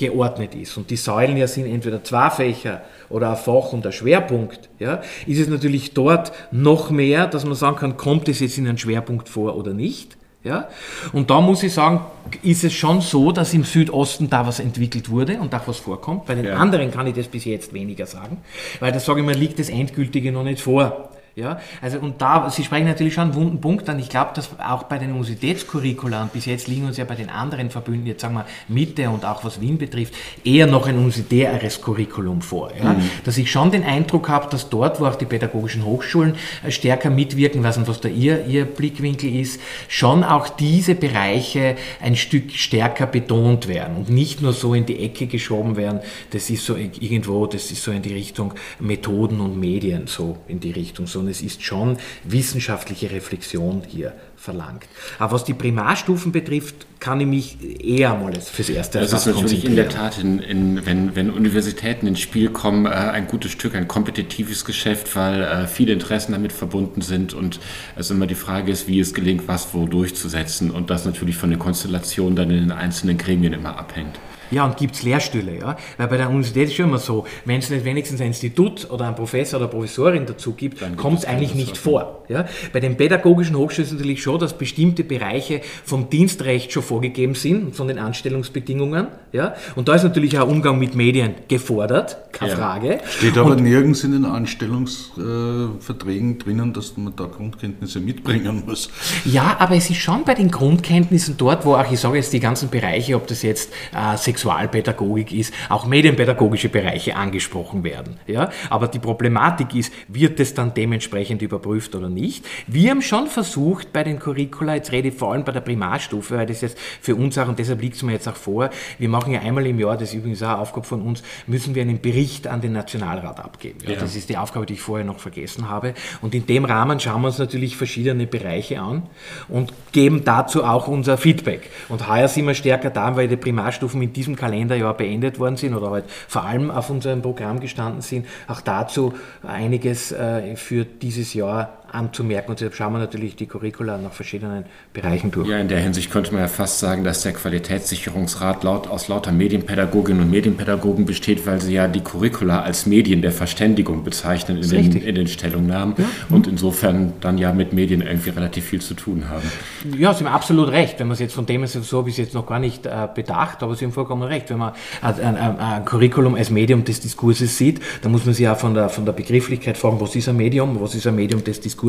geordnet ist und die Säulen ja sind entweder zwei Fächer oder ein Fach und ein Schwerpunkt, ja, ist es natürlich dort noch mehr, dass man sagen kann, kommt es jetzt in einen Schwerpunkt vor oder nicht. Ja? Und da muss ich sagen, ist es schon so, dass im Südosten da was entwickelt wurde und auch was vorkommt. Bei den ja. anderen kann ich das bis jetzt weniger sagen, weil da sage ich mal, liegt das Endgültige noch nicht vor. Ja, also und da, Sie sprechen natürlich schon einen wunden Punkt an. Ich glaube, dass auch bei den Universitätscurricula, und bis jetzt liegen uns ja bei den anderen Verbünden, jetzt sagen wir Mitte und auch was Wien betrifft, eher noch ein universitäres Curriculum vor. Ja? Mhm. Dass ich schon den Eindruck habe, dass dort, wo auch die pädagogischen Hochschulen äh, stärker mitwirken, was, und was da ihr, ihr Blickwinkel ist, schon auch diese Bereiche ein Stück stärker betont werden und nicht nur so in die Ecke geschoben werden, das ist so irgendwo, das ist so in die Richtung Methoden und Medien, so in die Richtung, so sondern es ist schon wissenschaftliche Reflexion hier verlangt. Aber was die Primarstufen betrifft, kann ich mich eher mal fürs Erste Das ist natürlich in der Tat, in, in, wenn, wenn Universitäten ins Spiel kommen, äh, ein gutes Stück, ein kompetitives Geschäft, weil äh, viele Interessen damit verbunden sind und es immer die Frage ist, wie es gelingt, was wo durchzusetzen und das natürlich von den Konstellationen dann in den einzelnen Gremien immer abhängt. Ja, und gibt es Lehrstühle, ja? Weil bei der Universität ist schon immer so, wenn es nicht wenigstens ein Institut oder ein Professor oder Professorin dazu gibt, kommt es eigentlich nicht vor. Ja? Bei den pädagogischen Hochschulen ist es natürlich schon, dass bestimmte Bereiche vom Dienstrecht schon vorgegeben sind, von den Anstellungsbedingungen. Ja? Und da ist natürlich auch Umgang mit Medien gefordert, keine ja. Frage. Steht aber und, nirgends in den Anstellungsverträgen drinnen, dass man da Grundkenntnisse mitbringen muss. Ja, aber es ist schon bei den Grundkenntnissen dort, wo auch, ich sage jetzt die ganzen Bereiche, ob das jetzt äh, Sexualpädagogik ist, auch medienpädagogische Bereiche angesprochen werden. Ja? Aber die Problematik ist, wird es dann dementsprechend überprüft oder nicht? Wir haben schon versucht bei den Curricula, jetzt rede ich vor allem bei der Primarstufe, weil das jetzt für uns auch, und deshalb liegt es mir jetzt auch vor, wir machen ja einmal im Jahr, das ist übrigens auch eine Aufgabe von uns, müssen wir einen Bericht an den Nationalrat abgeben. Ja, ja. Das ist die Aufgabe, die ich vorher noch vergessen habe. Und in dem Rahmen schauen wir uns natürlich verschiedene Bereiche an und geben dazu auch unser Feedback. Und heuer sind wir stärker da, weil die Primarstufen in diesem diesem Kalenderjahr beendet worden sind oder halt vor allem auf unserem Programm gestanden sind, auch dazu einiges äh, für dieses Jahr anzumerken. Und deshalb schauen wir natürlich die Curricula nach verschiedenen Bereichen durch. Ja, in der Hinsicht könnte man ja fast sagen, dass der Qualitätssicherungsrat laut, aus lauter Medienpädagoginnen und Medienpädagogen besteht, weil sie ja die Curricula als Medien der Verständigung bezeichnen in, den, in den, Stellungnahmen ja. und insofern dann ja mit Medien irgendwie relativ viel zu tun haben. Ja, Sie haben absolut recht. Wenn man es jetzt von dem so habe ich es jetzt noch gar nicht äh, bedacht, aber Sie haben vollkommen recht. Wenn man ein, ein, ein, Curriculum als Medium des Diskurses sieht, dann muss man sich ja von der, von der Begrifflichkeit fragen, was ist ein Medium, was ist ein Medium des Diskurses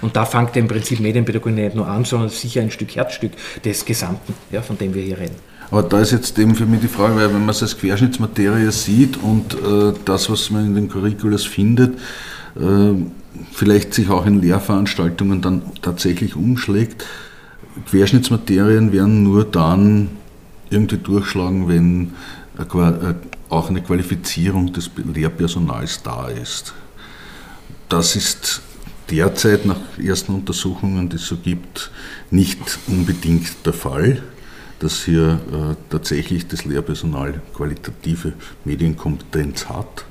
und da fängt im Prinzip Medienpädagogik nicht nur an, sondern sicher ein Stück Herzstück des Gesamten, ja, von dem wir hier reden. Aber da ist jetzt eben für mich die Frage, weil wenn man es als Querschnittsmaterie sieht und äh, das, was man in den Curriculas findet, äh, vielleicht sich auch in Lehrveranstaltungen dann tatsächlich umschlägt. Querschnittsmaterien werden nur dann irgendwie durchschlagen, wenn auch eine Qualifizierung des Lehrpersonals da ist. Das ist derzeit nach ersten Untersuchungen, die es so gibt, nicht unbedingt der Fall, dass hier äh, tatsächlich das Lehrpersonal qualitative Medienkompetenz hat.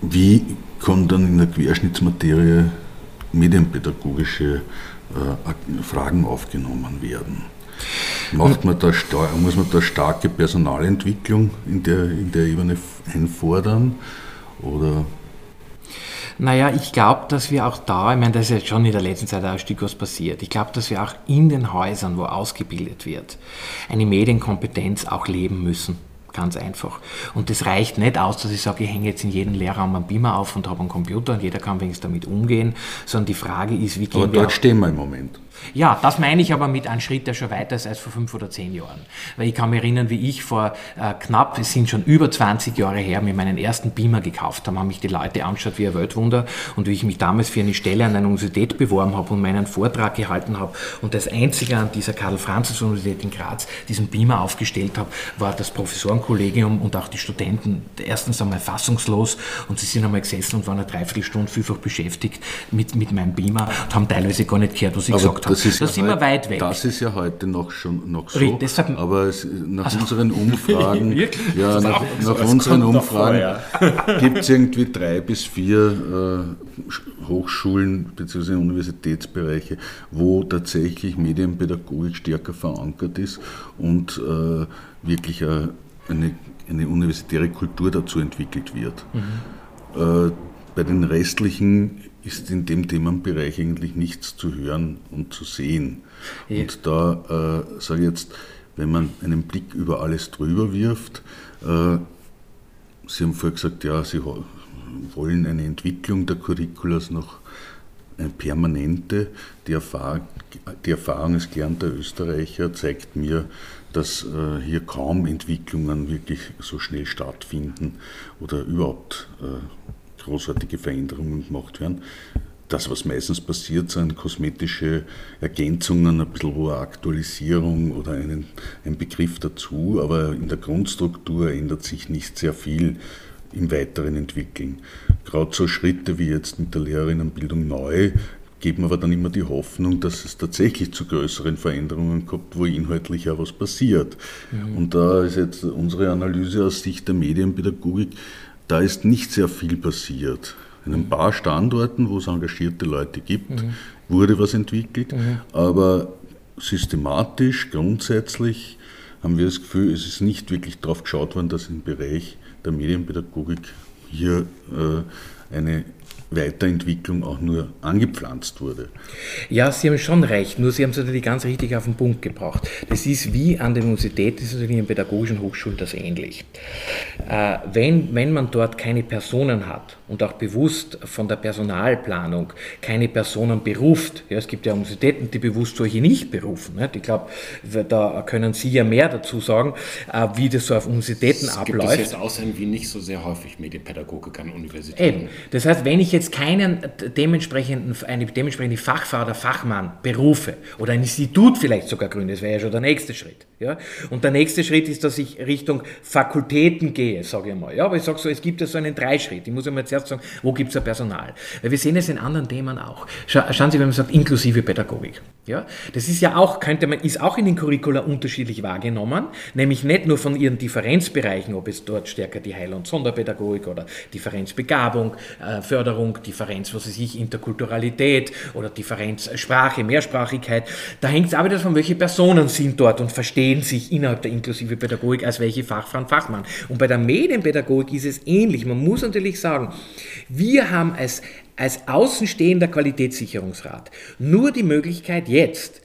Wie kann dann in der Querschnittsmaterie medienpädagogische äh, Fragen aufgenommen werden? Macht man da, muss man da starke Personalentwicklung in der, in der Ebene einfordern? Oder naja, ich glaube, dass wir auch da, ich meine, da ist jetzt schon in der letzten Zeit ein Stück was passiert. Ich glaube, dass wir auch in den Häusern, wo ausgebildet wird, eine Medienkompetenz auch leben müssen. Ganz einfach. Und das reicht nicht aus, dass ich sage, ich hänge jetzt in jedem Lehrraum einen Beamer auf und habe einen Computer und jeder kann wenigstens damit umgehen, sondern die Frage ist, wie gehen Aber wir... dort stehen wir im Moment. Ja, das meine ich aber mit einem Schritt, der schon weiter ist als vor fünf oder zehn Jahren. Weil ich kann mich erinnern, wie ich vor äh, knapp, es sind schon über 20 Jahre her, mir meinen ersten Beamer gekauft habe, haben mich die Leute angeschaut wie ein Weltwunder und wie ich mich damals für eine Stelle an einer Universität beworben habe und meinen Vortrag gehalten habe und das Einzige an dieser Karl-Franzens-Universität in Graz diesen Beamer aufgestellt habe, war das Professorenkollegium und auch die Studenten erstens einmal fassungslos und sie sind einmal gesessen und waren eine Dreiviertelstunde vielfach beschäftigt mit, mit meinem Beamer und haben teilweise gar nicht gehört, was ich aber gesagt habe. Das ist, das ja heute, weit weg. Das ist ja heute noch schon noch so. Deshalb, aber es, nach also, unseren Umfragen, ja, nach, nach unseren Umfragen gibt es irgendwie drei bis vier äh, Hochschulen bzw. Universitätsbereiche, wo tatsächlich Medienpädagogik stärker verankert ist und äh, wirklich eine, eine, eine, universitäre Kultur dazu entwickelt wird. Mhm. Äh, bei den restlichen ist in dem Themenbereich eigentlich nichts zu hören und zu sehen. Ja. Und da äh, sage ich jetzt, wenn man einen Blick über alles drüber wirft, äh, Sie haben vorher gesagt, ja, Sie wollen eine Entwicklung der Curriculas noch eine permanente. Die, Erfahrung, die Erfahrung als gelernter Österreicher zeigt mir, dass äh, hier kaum Entwicklungen wirklich so schnell stattfinden oder überhaupt äh, großartige Veränderungen gemacht werden. Das, was meistens passiert, sind kosmetische Ergänzungen, ein bisschen hohe Aktualisierung oder einen, ein Begriff dazu, aber in der Grundstruktur ändert sich nicht sehr viel im weiteren Entwickeln. Gerade so Schritte wie jetzt mit der Lehrerinnenbildung neu geben aber dann immer die Hoffnung, dass es tatsächlich zu größeren Veränderungen kommt, wo inhaltlich ja was passiert. Mhm. Und da ist jetzt unsere Analyse aus Sicht der Medienpädagogik, da ist nicht sehr viel passiert. In ein paar Standorten, wo es engagierte Leute gibt, mhm. wurde was entwickelt, mhm. aber systematisch, grundsätzlich haben wir das Gefühl, es ist nicht wirklich darauf geschaut worden, dass im Bereich der Medienpädagogik hier äh, eine Weiterentwicklung auch nur angepflanzt wurde. Ja, Sie haben schon recht, nur Sie haben es natürlich ganz richtig auf den Punkt gebracht. Das ist wie an der Universität, das ist natürlich in pädagogischen Hochschulen das ähnlich. Äh, wenn, wenn man dort keine Personen hat und auch bewusst von der Personalplanung keine Personen beruft, ja, es gibt ja Universitäten, die bewusst solche nicht berufen, nicht? ich glaube, da können Sie ja mehr dazu sagen, äh, wie das so auf Universitäten es abläuft. Es gibt jetzt außer in Wien nicht so sehr häufig Medienpädagogik an Universitäten. Eben. Das heißt, wenn ich jetzt jetzt keinen dementsprechenden, eine dementsprechende Fachfrau oder Fachmann berufe oder ein Institut vielleicht sogar gründe, das wäre ja schon der nächste Schritt. Ja? Und der nächste Schritt ist, dass ich Richtung Fakultäten gehe, sage ich mal. Ja, aber ich sage so, es gibt ja so einen Dreischritt. Ich muss einmal zuerst sagen, wo gibt es ja Personal? Weil wir sehen es in anderen Themen auch. Schauen Sie, wenn man sagt, inklusive Pädagogik. Ja? Das ist ja auch, könnte man, ist auch in den Curricula unterschiedlich wahrgenommen, nämlich nicht nur von ihren Differenzbereichen, ob es dort stärker die Heil- und Sonderpädagogik oder Differenzbegabung, äh, Förderung, Differenz, was weiß ich, Interkulturalität oder Differenz Sprache, Mehrsprachigkeit. Da hängt es auch wieder von welche Personen sind dort und verstehen sich innerhalb der inklusive Pädagogik als welche Fachfrau und Fachmann. Und bei der Medienpädagogik ist es ähnlich. Man muss natürlich sagen, wir haben als, als außenstehender Qualitätssicherungsrat nur die Möglichkeit jetzt,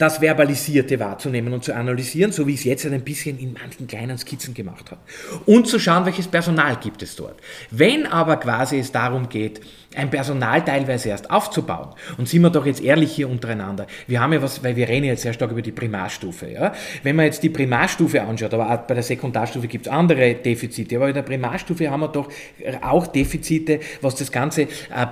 das Verbalisierte wahrzunehmen und zu analysieren, so wie ich es jetzt ein bisschen in manchen kleinen Skizzen gemacht habe. Und zu schauen, welches Personal gibt es dort. Wenn aber quasi es darum geht, ein Personal teilweise erst aufzubauen. Und sind wir doch jetzt ehrlich hier untereinander. Wir haben ja was, weil wir reden jetzt sehr stark über die Primarstufe. Ja? Wenn man jetzt die Primarstufe anschaut, aber auch bei der Sekundarstufe gibt es andere Defizite, aber in der Primarstufe haben wir doch auch Defizite, was das ganze äh,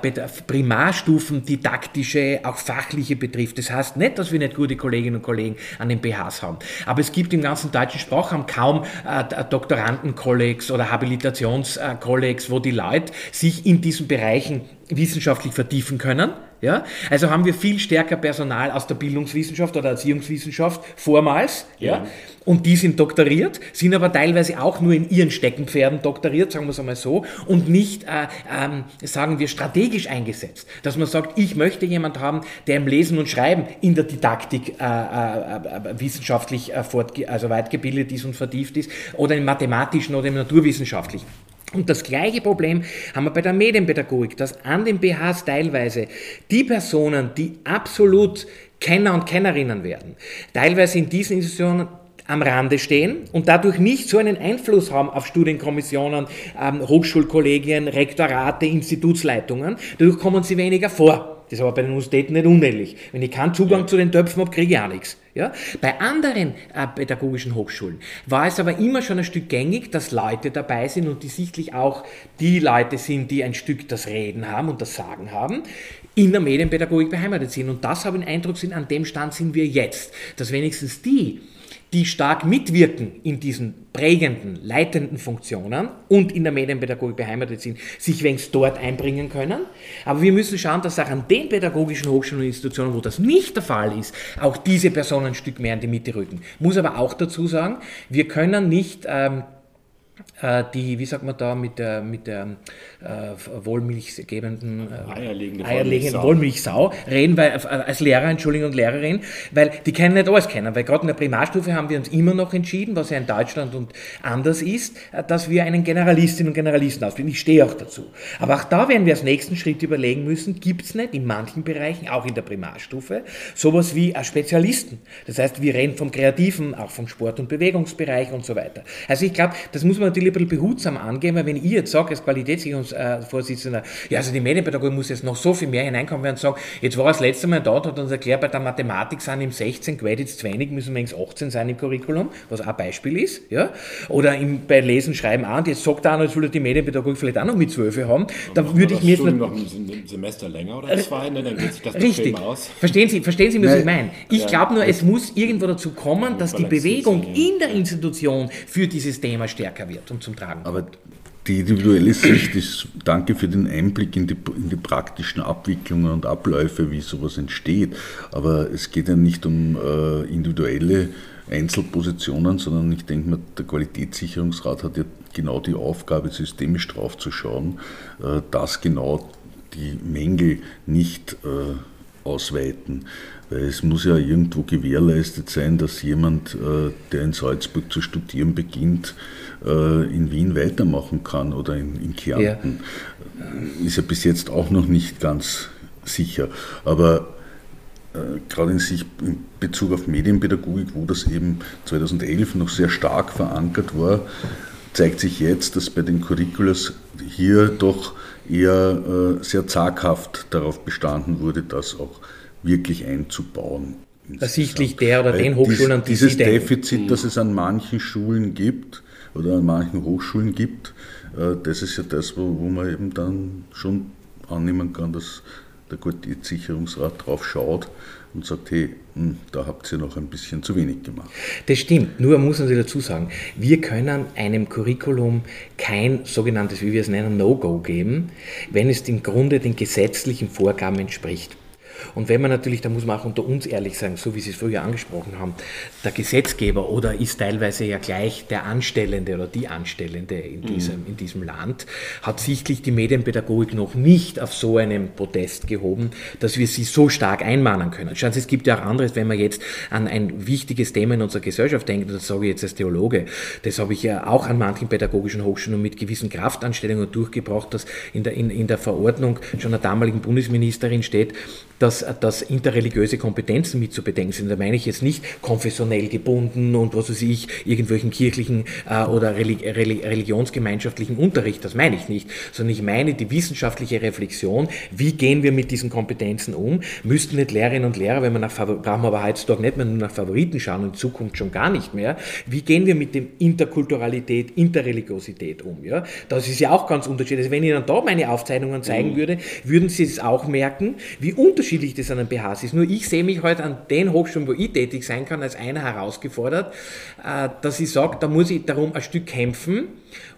Primarstufen didaktische, auch fachliche betrifft. Das heißt nicht, dass wir nicht gute Kolleginnen und Kollegen an den BHs haben. Aber es gibt im ganzen deutschen Sprachraum kaum äh, Doktorandenkollegs oder Habilitationskollegs, wo die Leute sich in diesen Bereichen wissenschaftlich vertiefen können. Ja? Also haben wir viel stärker Personal aus der Bildungswissenschaft oder Erziehungswissenschaft vormals. Ja. ja. Und die sind doktoriert, sind aber teilweise auch nur in ihren Steckenpferden doktoriert, sagen wir es einmal so, und nicht, äh, ähm, sagen wir, strategisch eingesetzt. Dass man sagt, ich möchte jemand haben, der im Lesen und Schreiben in der Didaktik äh, äh, äh wissenschaftlich äh, also weitgebildet ist und vertieft ist, oder im mathematischen oder im naturwissenschaftlichen. Und das gleiche Problem haben wir bei der Medienpädagogik, dass an den BHs teilweise die Personen, die absolut Kenner und Kennerinnen werden, teilweise in diesen Institutionen am Rande stehen und dadurch nicht so einen Einfluss haben auf Studienkommissionen, ähm, Hochschulkollegien, Rektorate, Institutsleitungen. Dadurch kommen sie weniger vor. Das ist aber bei den Universitäten nicht unähnlich. Wenn ich keinen Zugang ja. zu den Töpfen habe, kriege ich auch nichts. Ja? Bei anderen äh, pädagogischen Hochschulen war es aber immer schon ein Stück gängig, dass Leute dabei sind und die sichtlich auch die Leute sind, die ein Stück das Reden haben und das Sagen haben, in der Medienpädagogik beheimatet sind. Und das habe ich den Eindruck, sind, an dem Stand sind wir jetzt. Dass wenigstens die, die stark mitwirken in diesen prägenden, leitenden Funktionen und in der Medienpädagogik beheimatet sind, sich wenigstens dort einbringen können. Aber wir müssen schauen, dass auch an den pädagogischen Hochschulen und Institutionen, wo das nicht der Fall ist, auch diese Personen ein Stück mehr in die Mitte rücken. Muss aber auch dazu sagen, wir können nicht ähm, äh, die, wie sagt man da, mit der, mit der äh, wohlmilchgebenden, äh, eierlegenden, eierlegenden Wollmilchsau reden, weil, äh, als Lehrer, Entschuldigung, und Lehrerin, weil die können nicht alles kennen, weil gerade in der Primarstufe haben wir uns immer noch entschieden, was ja in Deutschland und anders ist, äh, dass wir einen Generalistinnen und Generalisten ausbilden. Ich stehe auch dazu. Aber auch da werden wir als nächsten Schritt überlegen müssen, gibt es nicht in manchen Bereichen, auch in der Primarstufe, sowas wie Spezialisten. Das heißt, wir reden vom Kreativen, auch vom Sport- und Bewegungsbereich und so weiter. Also ich glaube, das muss man natürlich ein bisschen behutsam angehen, weil wenn ich jetzt sage, als Qualitätssicherungsvorsitzender, ja, also die Medienpädagogik muss jetzt noch so viel mehr hineinkommen werden und sagen, jetzt war das letzte Mal dort, hat uns erklärt, bei der Mathematik sind im 16 Credits zu wenig, müssen wir 18 sein im Curriculum, was auch ein Beispiel ist, ja, oder im, bei Lesen, Schreiben auch, und jetzt sagt er auch noch, jetzt will die Medienpädagogik vielleicht auch noch mit 12 haben, da würde ich mir jetzt... noch ein Semester länger oder zwei, ne? dann geht sich das Richtig. aus. Verstehen Sie, verstehen Sie, was Nein. ich meine? Ich ja. glaube nur, es muss irgendwo dazu kommen, dass die Bewegung in der Institution für dieses Thema stärker wird und zum Tragen Aber die individuelle Sicht ist, danke für den Einblick in die, in die, praktischen Abwicklungen und Abläufe, wie sowas entsteht. Aber es geht ja nicht um äh, individuelle Einzelpositionen, sondern ich denke mal, der Qualitätssicherungsrat hat ja genau die Aufgabe, systemisch drauf zu schauen, äh, dass genau die Mängel nicht äh, ausweiten. Weil es muss ja irgendwo gewährleistet sein, dass jemand, äh, der in Salzburg zu studieren beginnt, in Wien weitermachen kann oder in, in Kärnten. Ja. Ist ja bis jetzt auch noch nicht ganz sicher. Aber äh, gerade in, sich, in Bezug auf Medienpädagogik, wo das eben 2011 noch sehr stark verankert war, zeigt sich jetzt, dass bei den Curriculas hier doch eher äh, sehr zaghaft darauf bestanden wurde, das auch wirklich einzubauen. Ersichtlich der oder den Hochschulen, die Dieses Defizit, das es an manchen Schulen gibt, oder an manchen Hochschulen gibt, äh, das ist ja das, wo, wo man eben dann schon annehmen kann, dass der Qualitätssicherungsrat drauf schaut und sagt, hey, hm, da habt ihr noch ein bisschen zu wenig gemacht. Das stimmt, nur muss man sich dazu sagen, wir können einem Curriculum kein sogenanntes, wie wir es nennen, No-Go geben, wenn es im Grunde den gesetzlichen Vorgaben entspricht. Und wenn man natürlich, da muss man auch unter uns ehrlich sagen, so wie Sie es früher angesprochen haben, der Gesetzgeber oder ist teilweise ja gleich der Anstellende oder die Anstellende in mhm. diesem, in diesem Land, hat sichtlich die Medienpädagogik noch nicht auf so einem Protest gehoben, dass wir sie so stark einmahnen können. Schauen Sie, es gibt ja auch anderes, wenn man jetzt an ein wichtiges Thema in unserer Gesellschaft denkt, das sage ich jetzt als Theologe, das habe ich ja auch an manchen pädagogischen Hochschulen mit gewissen Kraftanstellungen durchgebracht, dass in der, in, in der Verordnung schon der damaligen Bundesministerin steht, dass, dass interreligiöse Kompetenzen mit zu bedenken sind. Da meine ich jetzt nicht konfessionell gebunden und was weiß ich, irgendwelchen kirchlichen äh, oder religionsgemeinschaftlichen Unterricht, das meine ich nicht, sondern ich meine die wissenschaftliche Reflexion, wie gehen wir mit diesen Kompetenzen um, müssten nicht Lehrerinnen und Lehrer, wenn man nach, brauchen wir aber heutzutage nicht mehr nur nach Favoriten schauen in Zukunft schon gar nicht mehr, wie gehen wir mit dem Interkulturalität, Interreligiosität um, ja? Das ist ja auch ganz unterschiedlich. Also wenn ich dann da meine Aufzeichnungen zeigen mhm. würde, würden Sie es auch merken, wie unterschiedlich unterschiedlich das an einem BHs ist. Nur ich sehe mich heute halt an den Hochschulen, wo ich tätig sein kann, als einer herausgefordert, äh, dass ich sage, da muss ich darum ein Stück kämpfen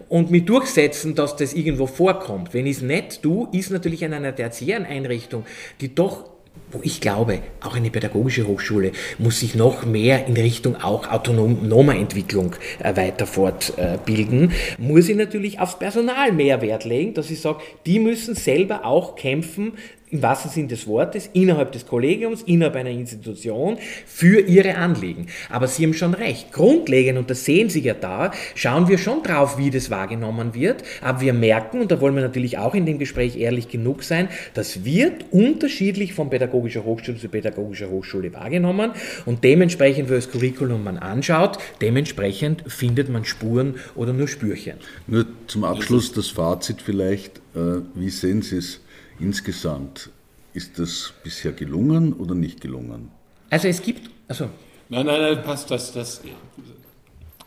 und mich durchsetzen, dass das irgendwo vorkommt. Wenn ich es nicht tue, ist natürlich in einer tertiären Einrichtung, die doch wo ich glaube, auch eine pädagogische Hochschule muss sich noch mehr in Richtung auch autonomer Entwicklung äh, weiter fortbilden, muss ich natürlich aufs Personal mehr Wert legen, dass ich sage, die müssen selber auch kämpfen, im wahrsten Sinne des Wortes, innerhalb des Kollegiums, innerhalb einer Institution für ihre Anliegen. Aber Sie haben schon recht. Grundlegend, und das sehen Sie ja da, schauen wir schon drauf, wie das wahrgenommen wird. Aber wir merken, und da wollen wir natürlich auch in dem Gespräch ehrlich genug sein, das wird unterschiedlich von pädagogischer Hochschule zu pädagogischer Hochschule wahrgenommen. Und dementsprechend, wenn das Curriculum man anschaut, dementsprechend findet man Spuren oder nur Spürchen. Nur zum Abschluss das Fazit vielleicht. Äh, wie sehen Sie es? Insgesamt, ist das bisher gelungen oder nicht gelungen? Also es gibt, also. Nein, nein, nein, passt, das, das,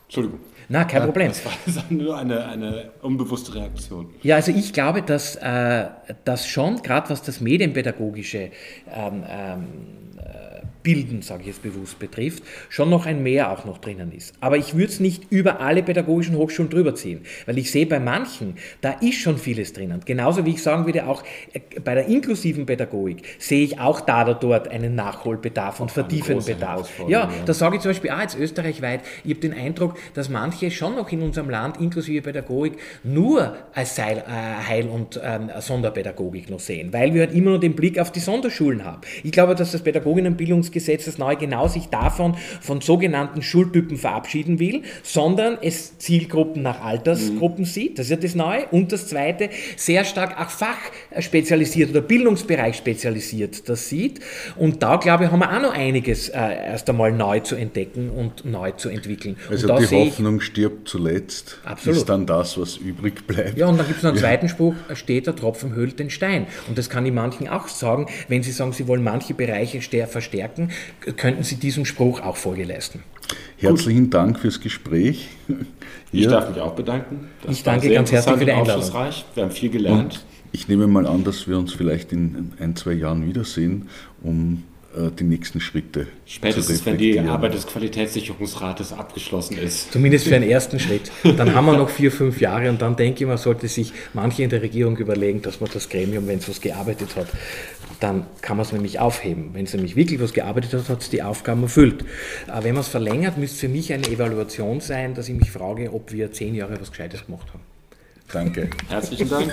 Entschuldigung. Na, kein Problem. Das war nur eine, eine unbewusste Reaktion. Ja, also ich glaube, dass, äh, dass schon, gerade was das Medienpädagogische ähm, ähm, Bilden, sage ich jetzt bewusst, betrifft, schon noch ein Mehr auch noch drinnen ist. Aber ich würde es nicht über alle pädagogischen Hochschulen drüber ziehen, weil ich sehe bei manchen, da ist schon vieles drinnen. Genauso wie ich sagen würde, auch äh, bei der inklusiven Pädagogik sehe ich auch da oder dort einen Nachholbedarf und Vertiefenbedarf. Ja, da sage ich zum Beispiel auch jetzt österreichweit, ich habe den Eindruck, dass manche schon noch in unserem Land inklusive Pädagogik nur als Heil, äh, Heil und ähm, Sonderpädagogik noch sehen, weil wir halt immer nur den Blick auf die Sonderschulen haben. Ich glaube, dass das Pädagoginnenbildungs Gesetz, das neue, genau sich davon von sogenannten Schultypen verabschieden will, sondern es Zielgruppen nach Altersgruppen mhm. sieht. Das ist ja das Neue. Und das Zweite, sehr stark auch fachspezialisiert oder Bildungsbereich spezialisiert das sieht. Und da, glaube ich, haben wir auch noch einiges äh, erst einmal neu zu entdecken und neu zu entwickeln. Also die Hoffnung stirbt zuletzt, Absolut. ist dann das, was übrig bleibt. Ja, und dann gibt es noch einen ja. zweiten Spruch, steht der Tropfen höhlt den Stein. Und das kann ich manchen auch sagen, wenn sie sagen, sie wollen manche Bereiche verstärken, Gedanken, könnten Sie diesem Spruch auch Folge leisten. Herzlichen Gut. Dank fürs Gespräch. Ich darf mich auch bedanken. Das ich danke ganz herzlich für die Einladung. Wir haben viel gelernt. Und ich nehme mal an, dass wir uns vielleicht in ein, zwei Jahren wiedersehen, um die nächsten Schritte Spätestens, wenn die Arbeit des Qualitätssicherungsrates abgeschlossen ist. Zumindest für einen ersten Schritt. Dann haben wir noch vier, fünf Jahre und dann denke ich, man sollte sich manche in der Regierung überlegen, dass man das Gremium, wenn es was gearbeitet hat, dann kann man es nämlich aufheben. Wenn es nämlich wirklich was gearbeitet hat, hat es die Aufgaben erfüllt. Aber wenn man es verlängert, müsste es für mich eine Evaluation sein, dass ich mich frage, ob wir zehn Jahre was Gescheites gemacht haben. Danke. Herzlichen Dank.